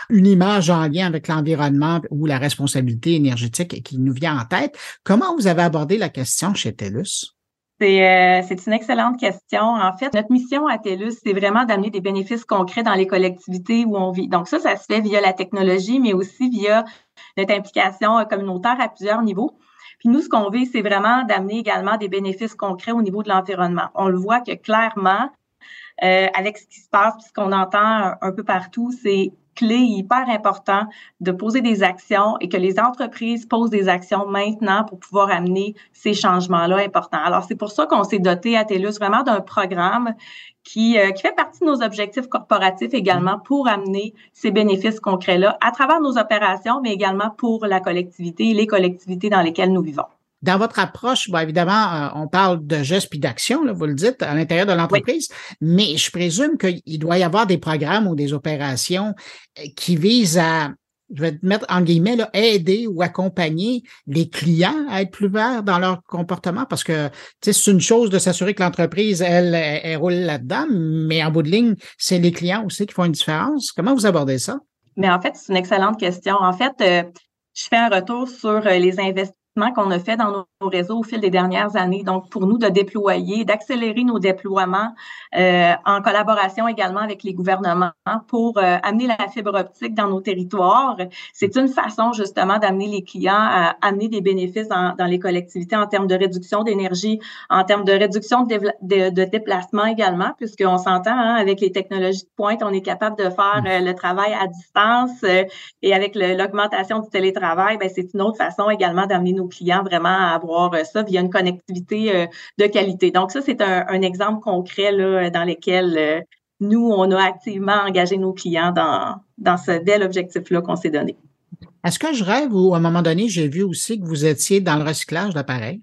Speaker 1: une image en lien avec l'environnement ou la responsabilité énergétique qui nous vient en tête. Comment vous avez abordé la question chez TELUS?
Speaker 6: C'est une excellente question. En fait, notre mission à TELUS, c'est vraiment d'amener des bénéfices concrets dans les collectivités où on vit. Donc ça, ça se fait via la technologie, mais aussi via notre implication communautaire à plusieurs niveaux. Puis nous, ce qu'on veut, c'est vraiment d'amener également des bénéfices concrets au niveau de l'environnement. On le voit que clairement, euh, avec ce qui se passe, puis ce qu'on entend un, peu partout, c'est clé hyper important de poser des actions et que les entreprises posent des actions maintenant pour pouvoir amener ces changements-là importants. Alors, c'est pour ça qu'on s'est doté à TELUS vraiment d'un programme qui, euh, qui fait partie de nos objectifs corporatifs également pour amener ces bénéfices concrets-là à travers nos opérations, mais également pour la collectivité et les collectivités dans lesquelles nous vivons.
Speaker 1: Dans votre approche, bon, évidemment, euh, on parle de gestes puis d'action, vous le dites, à l'intérieur de l'entreprise, mais je présume qu'il doit y avoir des programmes ou des opérations euh, qui visent à je vais mettre en guillemets, là, aider ou accompagner les clients à être plus verts dans leur comportement parce que c'est une chose de s'assurer que l'entreprise, elle, elle, roule là-dedans, mais en bout de ligne, c'est les clients aussi qui font une différence. Comment vous abordez ça?
Speaker 6: Mais en fait, c'est une excellente question. En fait, euh, je fais un retour sur les investissements qu'on a fait dans réseaux au fil des dernières années. Donc, pour nous, de déployer, d'accélérer nos déploiements euh, en collaboration également avec les gouvernements pour euh, amener la fibre optique dans nos territoires. C'est une façon justement d'amener les clients à amener des bénéfices dans, dans les collectivités en termes de réduction d'énergie, en termes de réduction de, de, de déplacement également, puisqu'on s'entend hein, avec les technologies de pointe, on est capable de faire euh, le travail à distance et avec l'augmentation du télétravail, ben, c'est une autre façon également d'amener nos clients vraiment à avoir ça via une connectivité de qualité. Donc ça, c'est un, exemple concret dans lesquels euh, nous, on a activement engagé nos clients dans, dans ce bel objectif-là qu'on s'est donné.
Speaker 1: Est-ce que je rêve ou à un moment donné, j'ai vu aussi que vous étiez dans le recyclage d'appareils?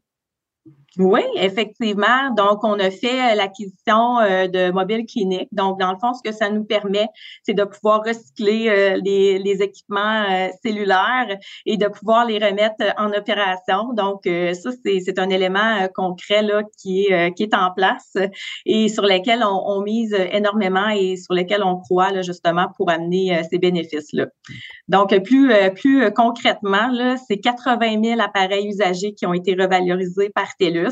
Speaker 6: Oui, effectivement. Donc, on a fait euh, l'acquisition euh, de mobiles cliniques. Donc, dans le fond, ce que ça nous permet, c'est de pouvoir recycler euh, les, équipements cellulaires et de pouvoir les remettre en opération. Donc, ça, c'est un élément concret là, qui, est, en place et sur lequel on, on, mise énormément et sur lequel on croit là, justement pour amener ces bénéfices-là. Donc, plus, plus concrètement, c'est 80 000 appareils usagés qui ont été revalorisés par TELUS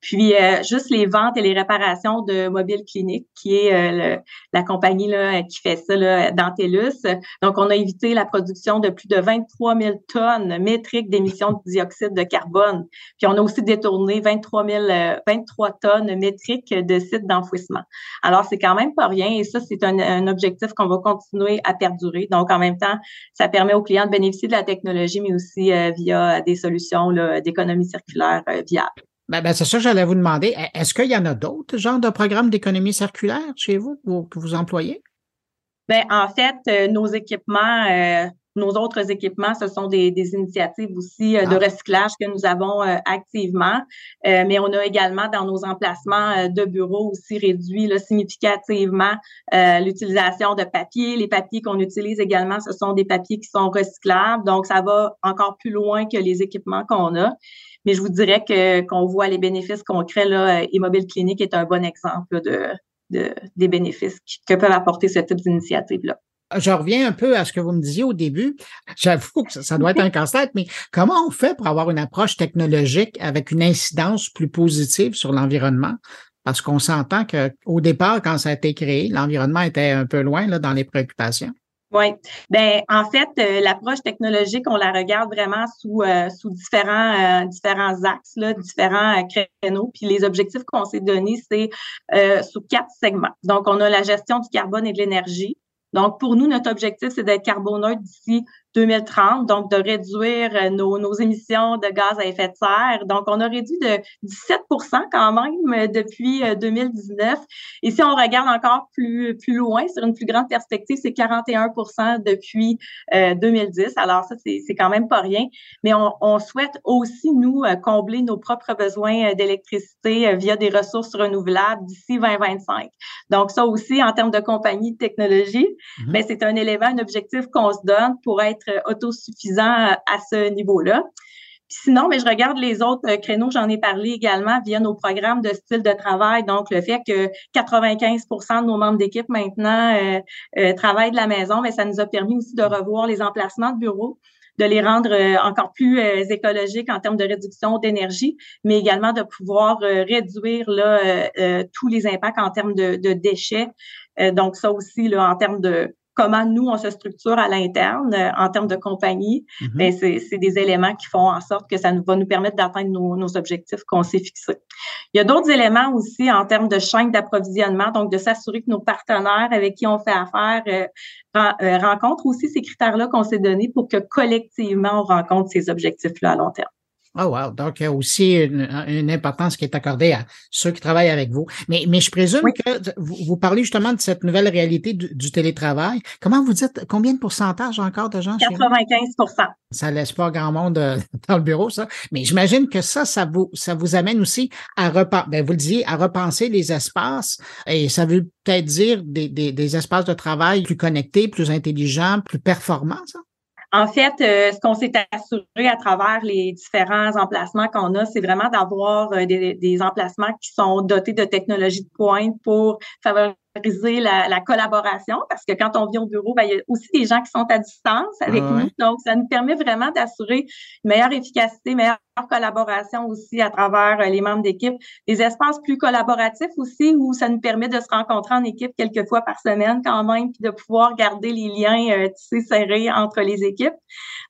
Speaker 6: puis euh, juste les ventes et les réparations de mobiles cliniques, qui est euh, la compagnie là, qui fait ça là, Dantelus. Donc, on a évité la production de plus de 23 000 tonnes métriques d'émissions de dioxyde de carbone. Puis on a aussi détourné 23 000, 23 tonnes métriques de sites d'enfouissement. Alors, c'est quand même pas rien et ça, c'est un, un objectif qu'on va continuer à perdurer. Donc, en même temps, ça permet aux clients de bénéficier de la technologie, mais aussi euh, via des solutions d'économie circulaire viables.
Speaker 1: Ben, ben, c'est ça que j'allais vous demander. E, est-ce qu'il y en a d'autres genres de programmes d'économie circulaire chez vous que vous employez?
Speaker 6: Ben, en fait, euh, nos équipements, euh, nos autres équipements, ce sont des, initiatives aussi euh, de ah. recyclage que nous avons activement. mais on a également dans nos emplacements de bureaux aussi réduit là, significativement l'utilisation de papier. Les papiers qu'on utilise également, ce sont des papiers qui sont recyclables. Donc, ça va encore plus loin que les équipements qu'on a. Mais je vous dirais que qu'on voit les bénéfices concrets, là, Immobile Clinique est un bon exemple de, de des bénéfices que peuvent apporter ce type d'initiative-là.
Speaker 1: Je reviens un peu à ce que vous me disiez au début. [LAUGHS] J'avoue que ça, doit être un casse-tête, mais comment on fait pour avoir une approche technologique avec une incidence plus positive sur l'environnement? Parce qu'on s'entend qu'au départ, quand ça a été créé, l'environnement était un peu loin là, dans les préoccupations.
Speaker 6: Oui. Ben en fait, euh, l'approche technologique, on la regarde vraiment sous euh, sous différents euh, différents axes, là, différents créneaux. Puis les objectifs qu'on s'est donnés, c'est sous quatre segments. Donc, on a la gestion du carbone et de l'énergie. Donc, pour nous, notre objectif, c'est d'être carboneutre d'ici 2030, donc de réduire euh, nos, nos, émissions de gaz à effet de serre. Donc, on a réduit de 17% quand même euh, depuis 2019. Euh, Et si on regarde encore plus, plus loin, sur une plus grande perspective, c'est 41% depuis 2010. Alors, ça, c'est quand même pas rien. Mais on, on souhaite aussi, nous, combler nos propres besoins d'électricité via des ressources renouvelables d'ici 2025. Donc, ça aussi, en termes de compagnie de technologie, ben, c'est un élément, un objectif qu'on se donne pour être autosuffisant à ce niveau-là. sinon, mais je regarde les autres euh, créneaux, j'en ai parlé également via nos programmes de style de travail. Donc, le fait que 95% de nos membres d'équipe maintenant euh, euh, travaillent de la maison, mais ça nous a permis aussi de revoir les emplacements de bureaux de les rendre encore plus écologiques en termes de réduction d'énergie, mais également de pouvoir réduire tous les impacts en termes de, de déchets. donc ça aussi, là, en termes de, comment nous, on se structure à l'interne euh, en termes de compagnie, mm-hmm. ben, c'est des éléments qui font en sorte que ça nous, va nous permettre d'atteindre nos, objectifs qu'on s'est fixés. Il y a d'autres éléments aussi en termes de chaîne d'approvisionnement, donc de s'assurer que nos partenaires avec qui on fait affaire euh, euh, rencontrent aussi ces critères-là qu'on s'est donnés pour que collectivement, on rencontre ces objectifs-là à long terme.
Speaker 1: Oh wow. Donc, il y a aussi une, importance qui est accordée à ceux qui travaillent avec vous. Mais, mais je présume que vous, parlez justement de cette nouvelle réalité du, télétravail. Comment vous dites, combien de pourcentage encore de gens
Speaker 6: 95%
Speaker 1: Ça laisse pas grand monde euh, [LAUGHS] dans le bureau, ça. Mais j'imagine que ça, ça vous, ça vous amène aussi à repenser, ben vous le disiez, à repenser les espaces. Et ça veut peut-être dire des, des, des espaces de travail plus connectés, plus intelligents, plus performants, ça?
Speaker 6: En fait, euh, ce qu'on s'est assuré à travers les différents emplacements qu'on a, c'est vraiment d'avoir euh, des, emplacements qui sont dotés de technologies de pointe pour favoriser la, collaboration, parce que quand on vient au bureau, ben, il y a aussi des gens qui sont à distance avec nous. Donc, ça nous permet vraiment d'assurer une meilleure efficacité, meilleure collaboration aussi à travers les membres d'équipe, des espaces plus collaboratifs aussi où ça nous permet de se rencontrer en équipe quelques fois par semaine quand même, puis de pouvoir garder les liens euh, tissés serrés entre les équipes.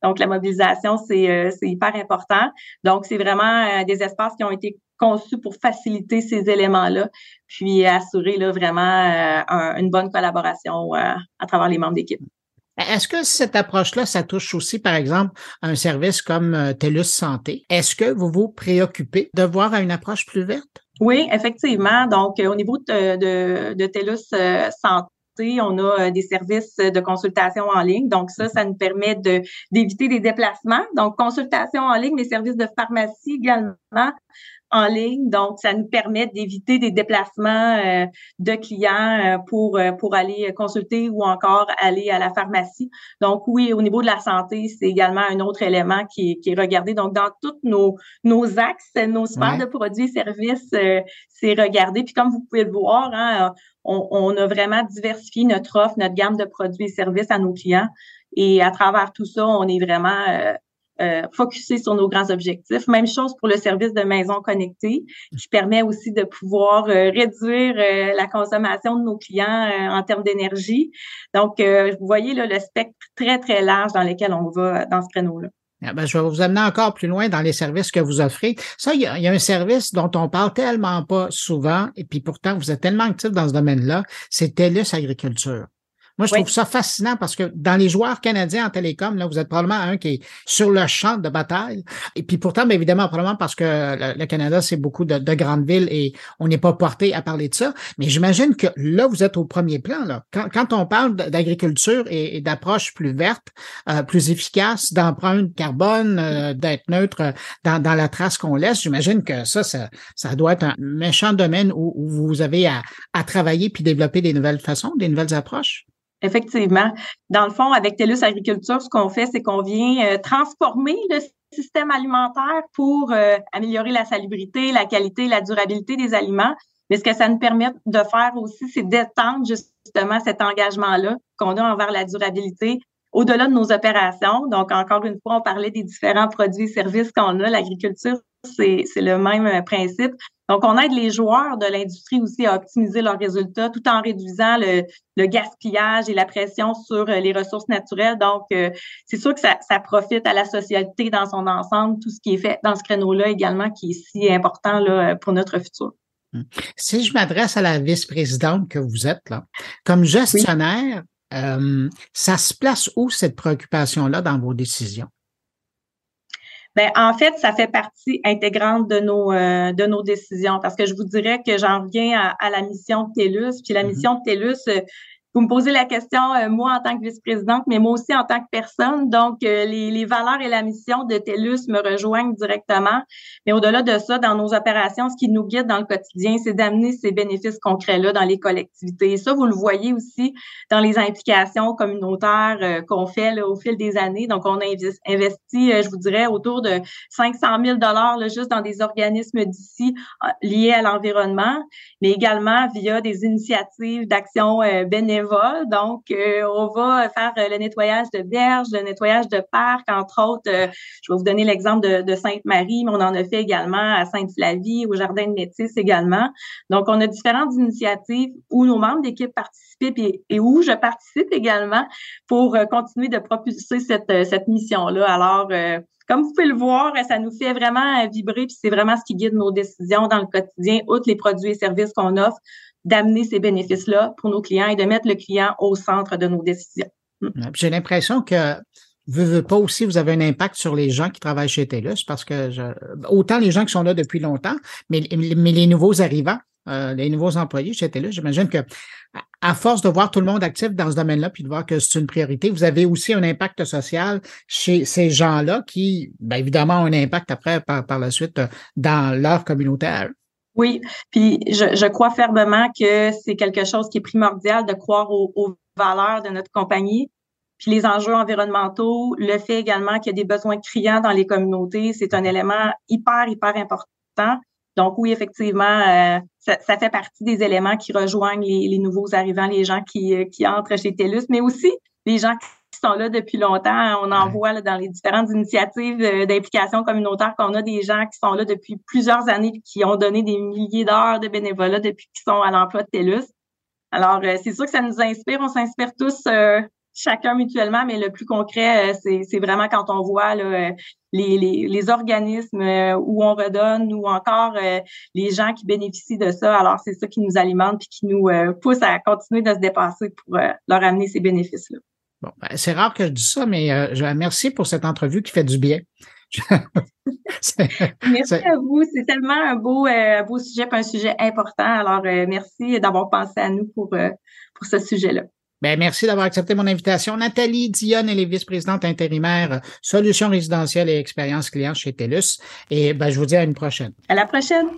Speaker 6: Donc, la mobilisation, c'est hyper important. Donc, c'est vraiment des espaces qui ont été conçu pour faciliter ces éléments-là, puis assurer là, vraiment euh, une bonne collaboration euh, à travers les membres d'équipe.
Speaker 1: Est-ce que cette approche-là, ça touche aussi, par exemple, un service comme euh, TELUS Santé? Est-ce que vous vous préoccupez de voir une approche plus verte?
Speaker 6: Oui, effectivement. Donc, au niveau de, TELUS Santé, on a des services de consultation en ligne. Donc, ça, ça nous permet d'éviter des déplacements. Donc, consultation en ligne, les services de pharmacie également en ligne. Donc, ça nous permet d'éviter des déplacements euh, de clients euh, pour, euh, pour aller consulter ou encore aller à la pharmacie. Donc, oui, au niveau de la santé, c'est également un autre élément qui est, qui est regardé. Donc, dans tous nos, nos axes, nos sphères de produits et services, c'est regardé. Puis, comme vous pouvez le voir, hein, on, on a vraiment diversifié notre offre, notre gamme de produits et services à nos clients. Et à travers tout ça, on est vraiment euh, sur nos grands objectifs. Même chose pour le service de maison connectée, qui permet aussi de pouvoir euh, réduire euh, la consommation de nos clients en termes d'énergie. Donc, vous voyez là, le spectre très, très large dans lequel on va dans ce créneau-là.
Speaker 1: Ah ben, je vais vous amener encore plus loin dans les services que vous offrez. Ça, il y, a, il y, a, un service dont on parle tellement pas souvent, et puis pourtant, vous êtes tellement actif dans ce domaine-là, c'est TELUS Agriculture. Moi, je trouve ça fascinant parce que dans les joueurs canadiens en télécom, là, vous êtes probablement un qui est sur le champ de bataille. Et puis pourtant, bien évidemment, probablement parce que le, Canada, c'est beaucoup de, grandes villes et on n'est pas porté à parler de ça. Mais j'imagine que là, vous êtes au premier plan. Là. Quand, on parle d'agriculture et, d'approche plus verte, euh, plus efficace, d'empreinte carbone, euh, d'être neutre dans, dans, la trace qu'on laisse, j'imagine que ça, ça, ça doit être un méchant domaine où, où vous avez à, à travailler puis développer des nouvelles façons, des nouvelles approches.
Speaker 6: Effectivement. Dans le fond, avec TELUS Agriculture, ce qu'on fait, c'est qu'on vient euh, transformer le système alimentaire pour euh, améliorer la salubrité, la qualité, la durabilité des aliments. Mais ce que ça nous permet de faire aussi, c'est d'étendre justement cet engagement-là qu'on a envers la durabilité au-delà de nos opérations. Donc, encore une fois, on parlait des différents produits et services qu'on a. L'agriculture, c'est le même euh, principe. Donc, on aide les joueurs de l'industrie aussi à optimiser leurs résultats tout en réduisant le, gaspillage et la pression sur euh, les ressources naturelles. Donc, euh, c'est sûr que ça, profite à la société dans son ensemble, tout ce qui est fait dans ce créneau-là également, qui est si important là, pour notre futur.
Speaker 1: Hum. Si je m'adresse à la vice-présidente que vous êtes, là, comme gestionnaire, euh, ça se place où cette préoccupation-là dans vos décisions?
Speaker 6: Ben, en fait, ça fait partie intégrante de nos, euh, de nos décisions parce que je vous dirais que j'en reviens à, la mission de TELUS. Puis la mm-hmm. mission de TELUS, euh, vous me posez la question, euh, moi en tant que vice-présidente, mais moi aussi en tant que personne. Donc, euh, les, valeurs et la mission de TELUS me rejoignent directement. Mais au-delà de ça, dans nos opérations, ce qui nous guide dans le quotidien, c'est d'amener ces bénéfices concrets-là dans les collectivités. Et ça, vous le voyez aussi dans les implications communautaires euh, qu'on fait là, au fil des années. Donc, on a investi, je vous dirais, autour de 500 000 dollars juste dans des organismes d'ici liés à l'environnement, mais également via des initiatives d'action bénévole donc, euh, on va faire euh, le nettoyage de berges, le nettoyage de parcs, entre autres. Euh, je vais vous donner l'exemple de, Sainte-Marie, mais on en a fait également à Sainte-Flavie, au Jardin de Métis également. Donc, on a différentes initiatives où nos membres d'équipe participent et, où je participe également pour continuer de propulser cette, cette mission-là. Alors, comme vous pouvez le voir, ça nous fait vraiment vibrer, puis c'est vraiment ce qui guide nos décisions dans le quotidien, outre les produits et services qu'on offre d'amener ces bénéfices-là pour nos clients et de mettre le client au centre de nos décisions.
Speaker 1: J'ai l'impression que vous veux pas aussi, vous avez un impact sur les gens qui travaillent chez TELUS parce que autant les gens qui sont là depuis longtemps, mais, mais les nouveaux arrivants, euh, les nouveaux employés chez TELUS, j'imagine que à force de voir tout le monde actif dans ce domaine-là, puis de voir que c'est une priorité, vous avez aussi un impact social chez ces gens-là qui, bien évidemment, ont un impact après par, par la suite dans leur communauté
Speaker 6: oui, puis je, je, crois fermement que c'est quelque chose qui est primordial de croire aux, valeurs de notre compagnie. Puis les enjeux environnementaux, le fait également qu'il y a des besoins criants dans les communautés, c'est un élément hyper, hyper important. Donc oui, effectivement, euh, ça, ça, fait partie des éléments qui rejoignent les, les nouveaux arrivants, les gens qui, euh, qui entrent chez TELUS, mais aussi les gens qui qui sont là depuis longtemps. On en voit dans les différentes initiatives euh, d'implication communautaire qu'on a des gens qui sont là depuis plusieurs années qui ont donné des milliers d'heures de bénévolat depuis qu'ils sont à l'emploi de TELUS. Alors, euh, c'est sûr que ça nous inspire. On s'inspire tous euh, chacun mutuellement, mais le plus concret, c'est vraiment quand on voit là, les, les, les, organismes où on redonne ou encore les gens qui bénéficient de ça. Alors, c'est ça qui nous alimente puis qui nous pousse à continuer de se dépasser pour leur amener ces bénéfices-là.
Speaker 1: Bon, ben, c'est rare que je dise ça, mais euh, je, merci pour cette entrevue qui fait du bien. [LAUGHS]
Speaker 6: merci à vous. C'est tellement un beau, euh, beau sujet, un sujet important. Alors, euh, merci d'avoir pensé à nous pour, pour ce sujet-là.
Speaker 1: Ben, merci d'avoir accepté mon invitation. Nathalie Dionne, elle est vice-présidente intérimaire Solutions résidentielles et expérience client chez TELUS. Et ben, je vous dis à une prochaine.
Speaker 6: À la prochaine.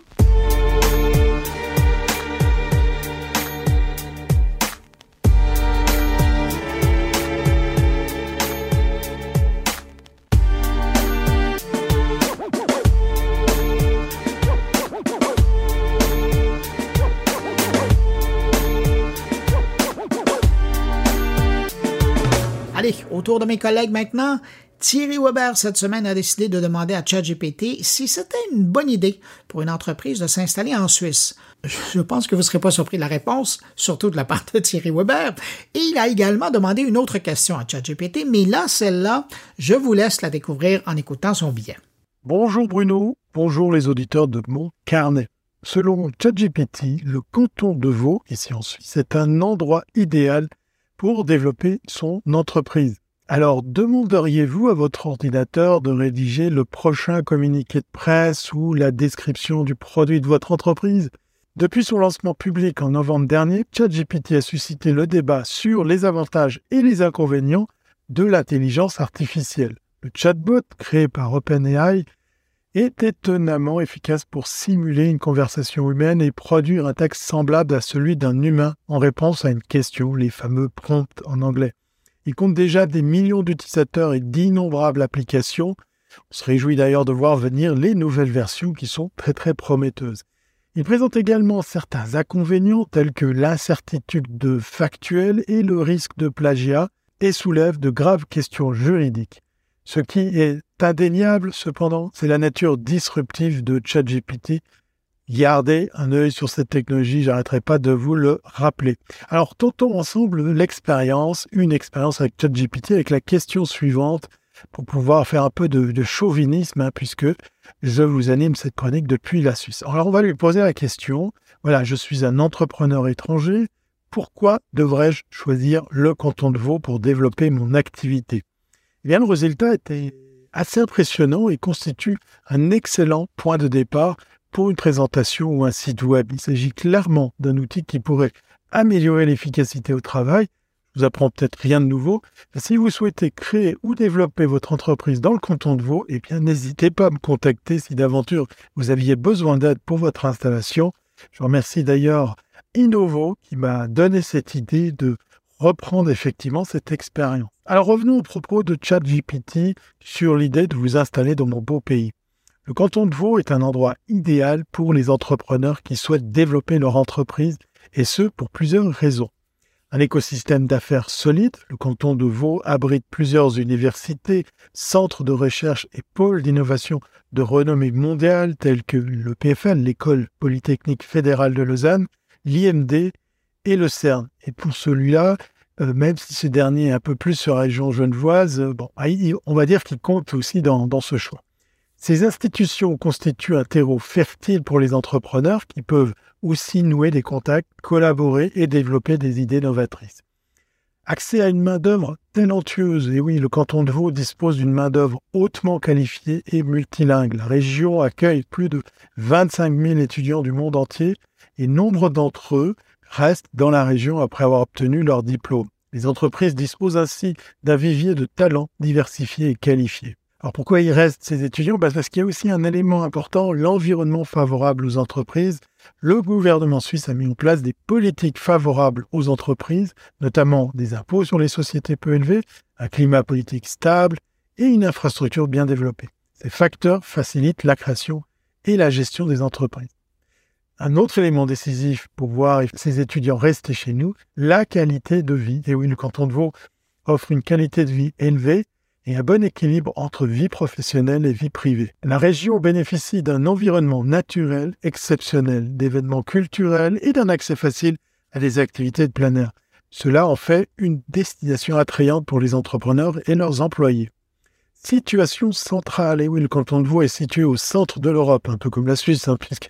Speaker 1: Autour de mes collègues maintenant. Thierry Weber, cette semaine, a décidé de demander à ChatGPT si c'était une bonne idée pour une entreprise de s'installer en Suisse. Je pense que vous ne serez pas surpris de la réponse, surtout de la part de Thierry Weber. Et il a également demandé une autre question à ChatGPT, mais là, celle-là, je vous laisse la découvrir en écoutant son billet.
Speaker 7: Bonjour Bruno, bonjour les auditeurs de mon carnet. Selon ChatGPT, le canton de Vaud, ici en Suisse, est un endroit idéal pour développer son entreprise. Alors, demanderiez-vous à votre ordinateur de rédiger le prochain communiqué de presse ou la description du produit de votre entreprise? Depuis son lancement public en novembre dernier, ChatGPT a suscité le débat sur les avantages et les inconvénients de l'intelligence artificielle. Le chatbot créé par OpenAI est étonnamment efficace pour simuler une conversation humaine et produire un texte semblable à celui d'un humain en réponse à une question, les fameux prompts en anglais. Il compte déjà des millions d'utilisateurs et d'innombrables applications. On se réjouit d'ailleurs de voir venir les nouvelles versions qui sont très très prometteuses. Il présente également certains inconvénients tels que l'incertitude de factuel et le risque de plagiat et soulève de graves questions juridiques. Ce qui est indéniable, cependant, c'est la nature disruptive de ChatGPT. Gardez un œil sur cette technologie, j'arrêterai pas de vous le rappeler. Alors, tentons ensemble l'expérience, une expérience avec ChatGPT avec la question suivante pour pouvoir faire un peu de, chauvinisme, hein, puisque je vous anime cette chronique depuis la Suisse. Alors, on va lui poser la question. Voilà, je suis un entrepreneur étranger. Pourquoi devrais-je choisir le canton de Vaud pour développer mon activité? Eh bien, le résultat était assez impressionnant et constitue un excellent point de départ pour une présentation ou un site web. Il s'agit clairement d'un outil qui pourrait améliorer l'efficacité au travail. Je vous apprends peut-être rien de nouveau. Si vous souhaitez créer ou développer votre entreprise dans le canton de Vaud, eh bien, n'hésitez pas à me contacter si d'aventure vous aviez besoin d'aide pour votre installation. Je remercie d'ailleurs Innovo qui m'a donné cette idée de reprendre effectivement cette expérience. Alors revenons au propos de ChatGPT sur l'idée de vous installer dans mon beau pays. Le canton de Vaud est un endroit idéal pour les entrepreneurs qui souhaitent développer leur entreprise et ce pour plusieurs raisons. Un écosystème d'affaires solide, le canton de Vaud abrite plusieurs universités, centres de recherche et pôles d'innovation de renommée mondiale tels que le PFL, l'école polytechnique fédérale de Lausanne, l'IMD et le CERN. Et pour celui-là, euh, même si ce dernier est un peu plus sur la région genevoise, euh, bon, ah, on va dire qu'il compte aussi dans ce choix. Ces institutions constituent un terreau fertile pour les entrepreneurs qui peuvent aussi nouer des contacts, collaborer et développer des idées novatrices. Accès à une main-d'œuvre talentueuse, et oui, le canton de Vaud dispose d'une main-d'œuvre hautement qualifiée et multilingue. La région accueille plus de 25 000 étudiants du monde entier et nombre d'entre eux restent dans la région après avoir obtenu leur diplôme. Les entreprises disposent ainsi d'un vivier de talents diversifiés et qualifiés. Alors pourquoi ils restent ces étudiants? Bah, Parce qu'il y a aussi un élément important, l'environnement favorable aux entreprises. Le gouvernement suisse a mis en place des politiques favorables aux entreprises, notamment des impôts sur les sociétés peu élevés, un climat politique stable et une infrastructure bien développée. Ces facteurs facilitent la création et la gestion des entreprises. Un autre élément décisif pour voir ces étudiants rester chez nous, la qualité de vie. Et oui, le canton de Vaud offre une qualité de vie élevée et un bon équilibre entre vie professionnelle et vie privée. La région bénéficie d'un environnement naturel exceptionnel, d'événements culturels et d'un accès facile à des activités de plein air. Cela en fait une destination attrayante pour les entrepreneurs et leurs employés. Situation centrale, et oui, le canton de Vaud est situé au centre de l'Europe, un peu comme la Suisse, hein, [LAUGHS] puisque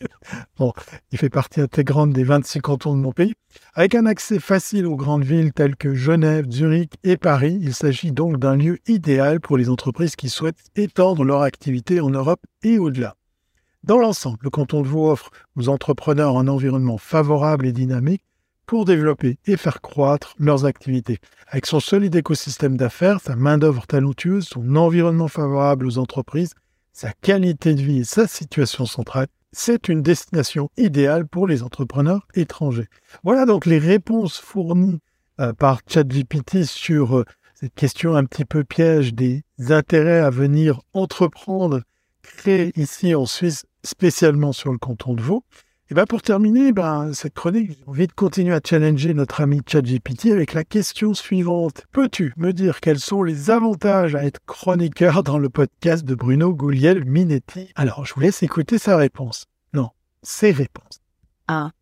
Speaker 7: bon, il fait partie intégrante des 26 cantons de mon pays. Avec un accès facile aux grandes villes telles que Genève, Zurich et Paris, il s'agit donc d'un lieu idéal pour les entreprises qui souhaitent étendre leur activité en Europe et au-delà. Dans l'ensemble, le canton de Vaud offre aux entrepreneurs un environnement favorable et dynamique pour développer et faire croître leurs activités. Avec son solide écosystème d'affaires, sa main-d'œuvre talentueuse, son environnement favorable aux entreprises, sa qualité de vie et sa situation centrale, c'est une destination idéale pour les entrepreneurs étrangers. Voilà donc les réponses fournies euh, par ChatGPT sur euh, cette question un petit peu piège des intérêts à venir entreprendre, créer ici en Suisse, spécialement sur le canton de Vaud. Et ben pour terminer, ben, cette chronique, j'ai envie de continuer à challenger notre ami ChatGPT avec la question suivante. Peux-tu me dire quels sont les avantages à être chroniqueur dans le podcast de Bruno Gouliel-Minetti Alors, je vous laisse écouter sa réponse. Non, ses réponses.
Speaker 8: 1.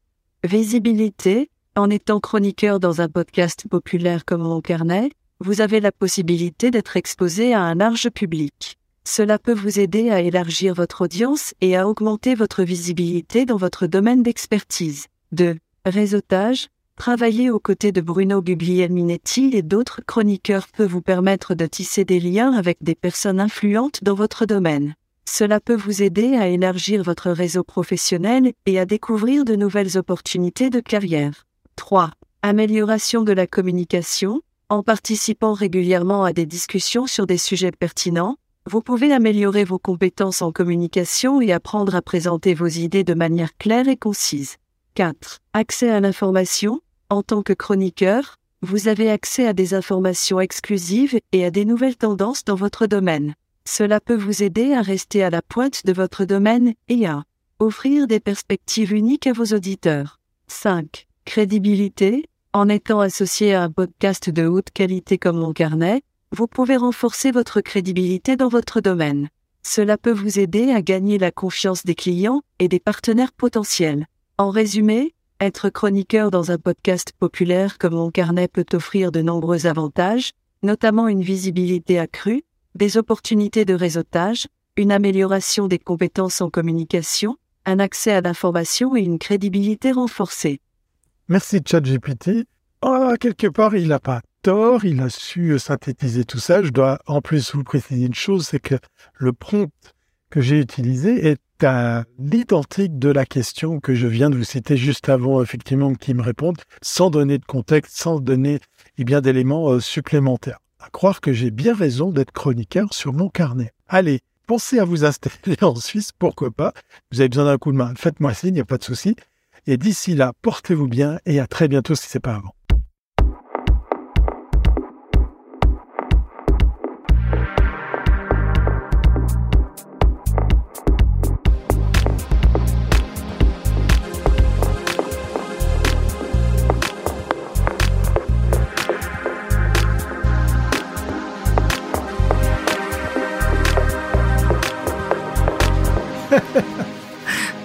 Speaker 8: Visibilité. En étant chroniqueur dans un podcast populaire comme Mon Carnet, vous avez la possibilité d'être exposé à un large public. Cela peut vous aider à élargir votre audience et à augmenter votre visibilité dans votre domaine d'expertise. 2. Réseautage. Travailler aux côtés de Bruno Guglielminetti et d'autres chroniqueurs peut vous permettre de tisser des liens avec des personnes influentes dans votre domaine. Cela peut vous aider à élargir votre réseau professionnel et à découvrir de nouvelles opportunités de carrière. 3. Amélioration de la communication. En participant régulièrement à des discussions sur des sujets pertinents, vous pouvez améliorer vos compétences en communication et apprendre à présenter vos idées de manière claire et concise. 4. Accès à l'information. En tant que chroniqueur, vous avez accès à des informations exclusives et à des nouvelles tendances dans votre domaine. Cela peut vous aider à rester à la pointe de votre domaine et à offrir des perspectives uniques à vos auditeurs. 5. Crédibilité. En étant associé à un podcast de haute qualité comme mon carnet, vous pouvez renforcer votre crédibilité dans votre domaine. Cela peut vous aider à gagner la confiance des clients et des partenaires potentiels. En résumé, être chroniqueur dans un podcast populaire comme mon carnet peut offrir de nombreux avantages, notamment une visibilité accrue, des opportunités de réseautage, une amélioration des compétences en communication, un accès à l'information et une crédibilité renforcée.
Speaker 7: Merci ChatGPT. Oh, quelque part, il n'a pas tort, il a su synthétiser tout ça. Je dois en plus vous préciser une chose, c'est que le prompt que j'ai utilisé est à l'identique de la question que je viens de vous citer juste avant, effectivement, qu'il me réponde, sans donner de contexte, sans donner eh bien d'éléments euh, supplémentaires. À croire que j'ai bien raison d'être chroniqueur sur mon carnet. Allez, pensez à vous installer [LAUGHS] en Suisse, pourquoi pas. Vous avez besoin d'un coup de main, faites-moi signe, il n'y a pas de souci. Et d'ici là, portez-vous bien et à très bientôt si c'est pas avant.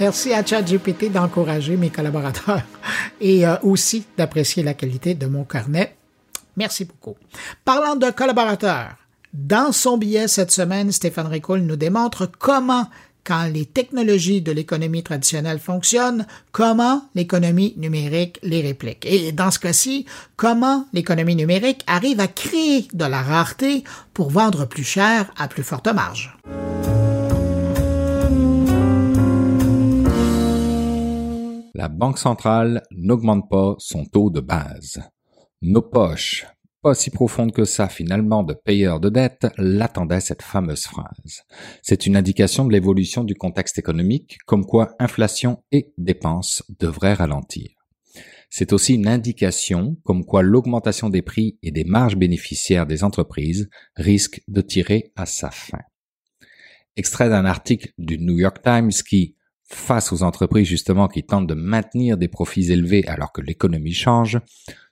Speaker 1: Merci à ChatGPT d'encourager mes collaborateurs [LAUGHS] et euh, aussi d'apprécier la qualité de mon carnet. Merci beaucoup. Parlant de collaborateurs, dans son billet cette semaine, Stéphane Ricoul nous démontre comment, quand les technologies de l'économie traditionnelle fonctionnent, comment l'économie numérique les réplique. Et dans ce cas-ci, comment l'économie numérique arrive à créer de la rareté pour vendre plus cher à plus forte marge.
Speaker 9: La Banque centrale n'augmente pas son taux de base. Nos poches, pas si profondes que ça finalement de payeurs de dettes, l'attendaient cette fameuse phrase. C'est une indication de l'évolution du contexte économique, comme quoi inflation et dépenses devraient ralentir. C'est aussi une indication comme quoi l'augmentation des prix et des marges bénéficiaires des entreprises risque de tirer à sa fin. Extrait d'un article du New York Times qui, face aux entreprises justement qui tentent de maintenir des profits élevés alors que l'économie change,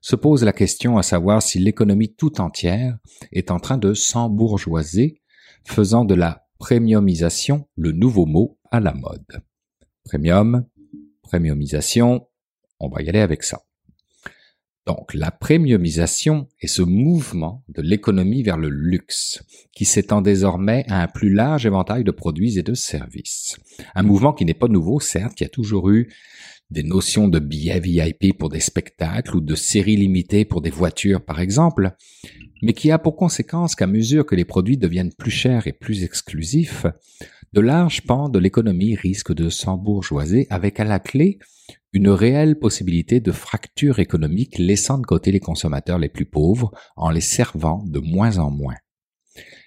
Speaker 9: se pose la question à savoir si l'économie tout entière est en train de s'embourgeoiser, faisant de la premiumisation le nouveau mot à la mode. Premium, premiumisation, on va y aller avec ça. Donc la premiumisation est ce mouvement de l'économie vers le luxe, qui s'étend désormais à un plus large éventail de produits et de services. Un mouvement qui n'est pas nouveau, certes, qui a toujours eu des notions de billets VIP pour des spectacles ou de séries limitées pour des voitures par exemple, mais qui a pour conséquence qu'à mesure que les produits deviennent plus chers et plus exclusifs, de larges pans de l'économie risquent de s'embourgeoiser avec à la clé une réelle possibilité de fracture économique laissant de côté les consommateurs les plus pauvres en les servant de moins en moins.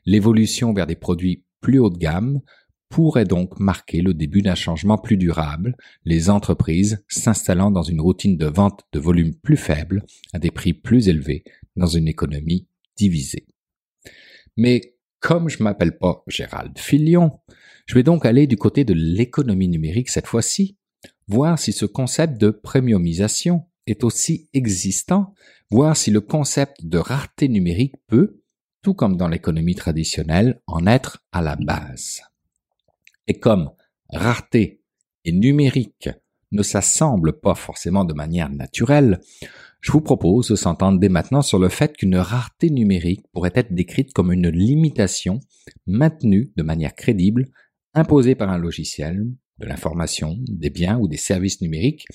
Speaker 9: L'évolution vers des produits plus haut de gamme pourrait donc marquer le début d'un changement plus durable, les entreprises s'installant dans une routine de vente de volume plus faible à des prix plus élevés dans une économie divisée. Mais comme je m'appelle pas Gérald Filion, je vais donc aller du côté de l'économie numérique cette fois-ci, voir si ce concept de premiumisation est aussi existant, voir si le concept de rareté numérique peut, tout comme dans l'économie traditionnelle, en être à la base. Et comme rareté et numérique ne s'assemblent pas forcément de manière naturelle, je vous propose de s'entendre dès maintenant sur le fait qu'une rareté numérique pourrait être décrite comme une limitation maintenue de manière crédible, imposée par un logiciel, de l'information, des biens ou des services numériques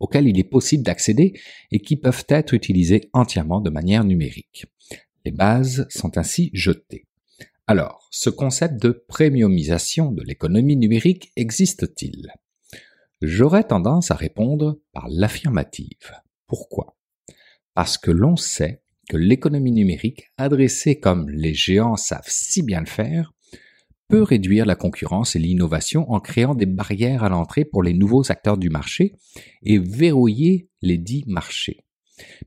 Speaker 9: auxquels il est possible d'accéder et qui peuvent être utilisés entièrement de manière numérique. Les bases sont ainsi jetées. Alors, ce concept de premiumisation de l'économie numérique existe-t-il? J'aurais tendance à répondre par l'affirmative. Pourquoi? Parce que l'on sait que l'économie numérique, adressée comme les géants savent si bien le faire, peut réduire la concurrence et l'innovation en créant des barrières à l'entrée pour les nouveaux acteurs du marché et verrouiller les dits marchés.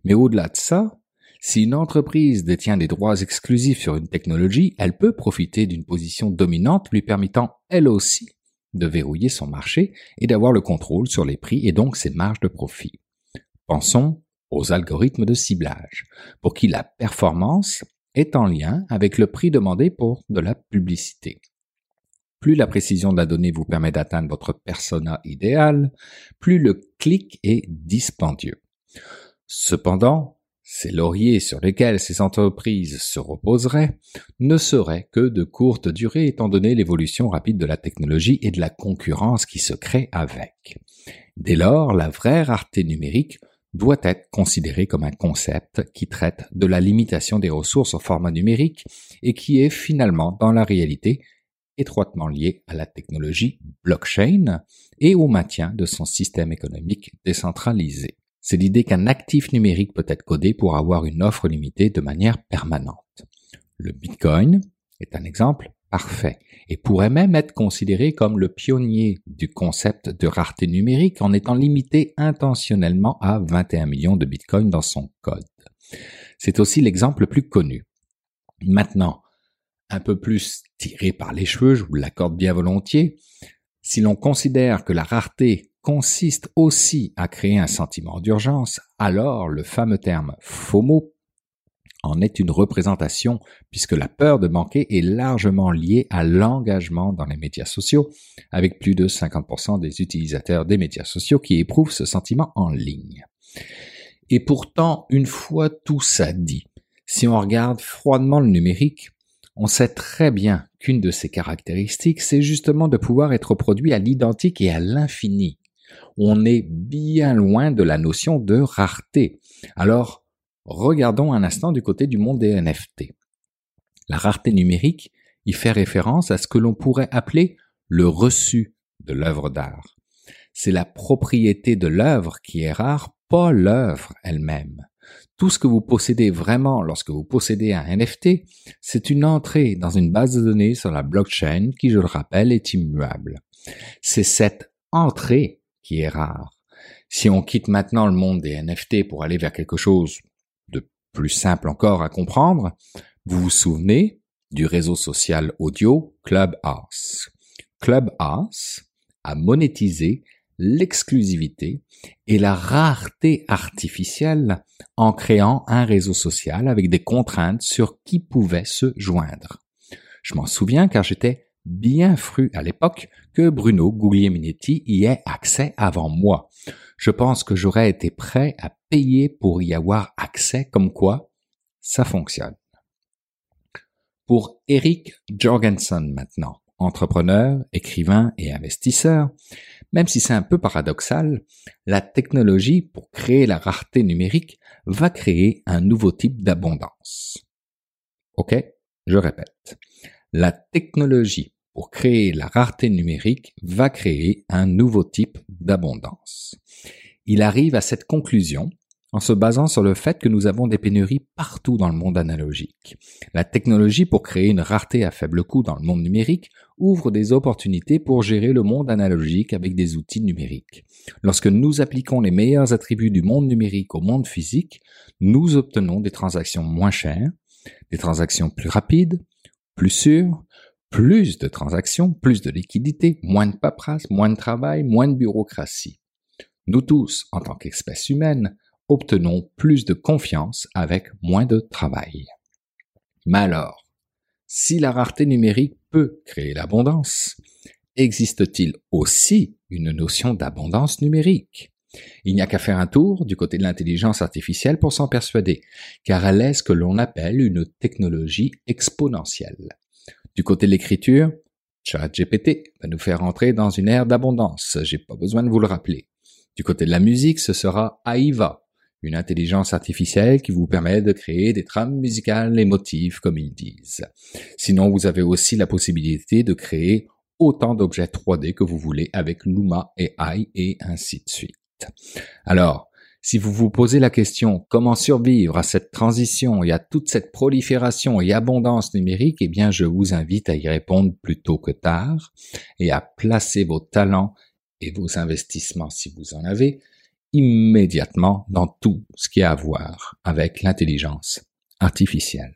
Speaker 9: Mais au-delà de ça, si une entreprise détient des droits exclusifs sur une technologie, elle peut profiter d'une position dominante lui permettant elle aussi de verrouiller son marché et d'avoir le contrôle sur les prix et donc ses marges de profit. Pensons aux algorithmes de ciblage, pour qui la performance est en lien avec le prix demandé pour de la publicité. Plus la précision de la donnée vous permet d'atteindre votre persona idéal, plus le clic est dispendieux. Cependant, ces lauriers sur lesquels ces entreprises se reposeraient ne seraient que de courte durée étant donné l'évolution rapide de la technologie et de la concurrence qui se crée avec. Dès lors, la vraie rareté numérique doit être considéré comme un concept qui traite de la limitation des ressources au format numérique et qui est finalement, dans la réalité, étroitement lié à la technologie blockchain et au maintien de son système économique décentralisé. C'est l'idée qu'un actif numérique peut être codé pour avoir une offre limitée de manière permanente. Le Bitcoin est un exemple parfait et pourrait même être considéré comme le pionnier du concept de rareté numérique en étant limité intentionnellement à 21 millions de bitcoins dans son code. C'est aussi l'exemple le plus connu. Maintenant, un peu plus tiré par les cheveux, je vous l'accorde bien volontiers, si l'on considère que la rareté consiste aussi à créer un sentiment d'urgence, alors le fameux terme FOMO en est une représentation puisque la peur de manquer est largement liée à l'engagement dans les médias sociaux, avec plus de 50% des utilisateurs des médias sociaux qui éprouvent ce sentiment en ligne. Et pourtant, une fois tout ça dit, si on regarde froidement le numérique, on sait très bien qu'une de ses caractéristiques, c'est justement de pouvoir être produit à l'identique et à l'infini. On est bien loin de la notion de rareté. Alors, Regardons un instant du côté du monde des NFT. La rareté numérique y fait référence à ce que l'on pourrait appeler le reçu de l'œuvre d'art. C'est la propriété de l'œuvre qui est rare, pas l'œuvre elle-même. Tout ce que vous possédez vraiment lorsque vous possédez un NFT, c'est une entrée dans une base de données sur la blockchain qui, je le rappelle, est immuable. C'est cette entrée qui est rare. Si on quitte maintenant le monde des NFT pour aller vers quelque chose plus simple encore à comprendre, vous vous souvenez du réseau social audio Clubhouse. Clubhouse à monétiser l'exclusivité et la rareté artificielle en créant un réseau social avec des contraintes sur qui pouvait se joindre. Je m'en souviens car j'étais bien fru à l'époque que Bruno Guglielminetti y ait accès avant moi. Je pense que j'aurais été prêt à payer pour y avoir accès comme quoi ça fonctionne. Pour Eric Jorgensen maintenant, entrepreneur, écrivain et investisseur, même si c'est un peu paradoxal, la technologie pour créer la rareté numérique va créer un nouveau type d'abondance. Ok, je répète. La technologie pour créer la rareté numérique va créer un nouveau type d'abondance. Il arrive à cette conclusion en se basant sur le fait que nous avons des pénuries partout dans le monde analogique. La technologie pour créer une rareté à faible coût dans le monde numérique ouvre des opportunités pour gérer le monde analogique avec des outils numériques. Lorsque nous appliquons les meilleurs attributs du monde numérique au monde physique, nous obtenons des transactions moins chères, des transactions plus rapides, plus sûres, plus de transactions, plus de liquidités, moins de paperasse, moins de travail, moins de bureaucratie. Nous tous, en tant qu'espèce humaine, obtenons plus de confiance avec moins de travail. Mais alors, si la rareté numérique peut créer l'abondance, existe-t-il aussi une notion d'abondance numérique? Il n'y a qu'à faire un tour du côté de l'intelligence artificielle pour s'en persuader, car elle est ce que l'on appelle une technologie exponentielle. Du côté de l'écriture, ChatGPT va nous faire entrer dans une ère d'abondance, j'ai pas besoin de vous le rappeler. Du côté de la musique, ce sera AIVA, une intelligence artificielle qui vous permet de créer des trames musicales émotives comme ils disent. Sinon, vous avez aussi la possibilité de créer autant d'objets 3D que vous voulez avec Luma et AI et ainsi de suite. Alors, si vous vous posez la question comment survivre à cette transition et à toute cette prolifération et abondance numérique, eh bien je vous invite à y répondre plus tôt que tard et à placer vos talents et vos investissements si vous en avez immédiatement dans tout ce qui a à voir avec l'intelligence artificielle.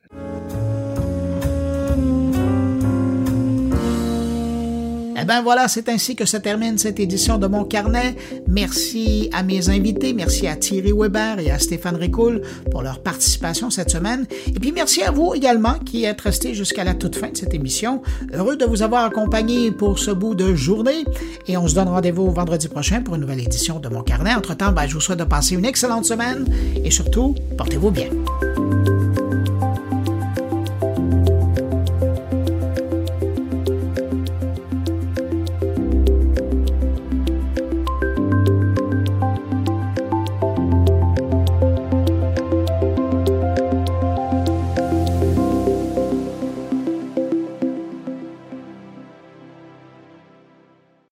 Speaker 1: Eh bien voilà, c'est ainsi que se termine cette édition de mon carnet. Merci à mes invités, merci à Thierry Weber et à Stéphane Ricoul pour leur participation cette semaine. Et puis merci à vous également qui êtes restés jusqu'à la toute fin de cette émission. Heureux de vous avoir accompagné pour ce bout de journée. Et on se donne rendez-vous vendredi prochain pour une nouvelle édition de mon carnet. Entre-temps, ben, je vous souhaite de passer une excellente semaine et surtout, portez-vous bien.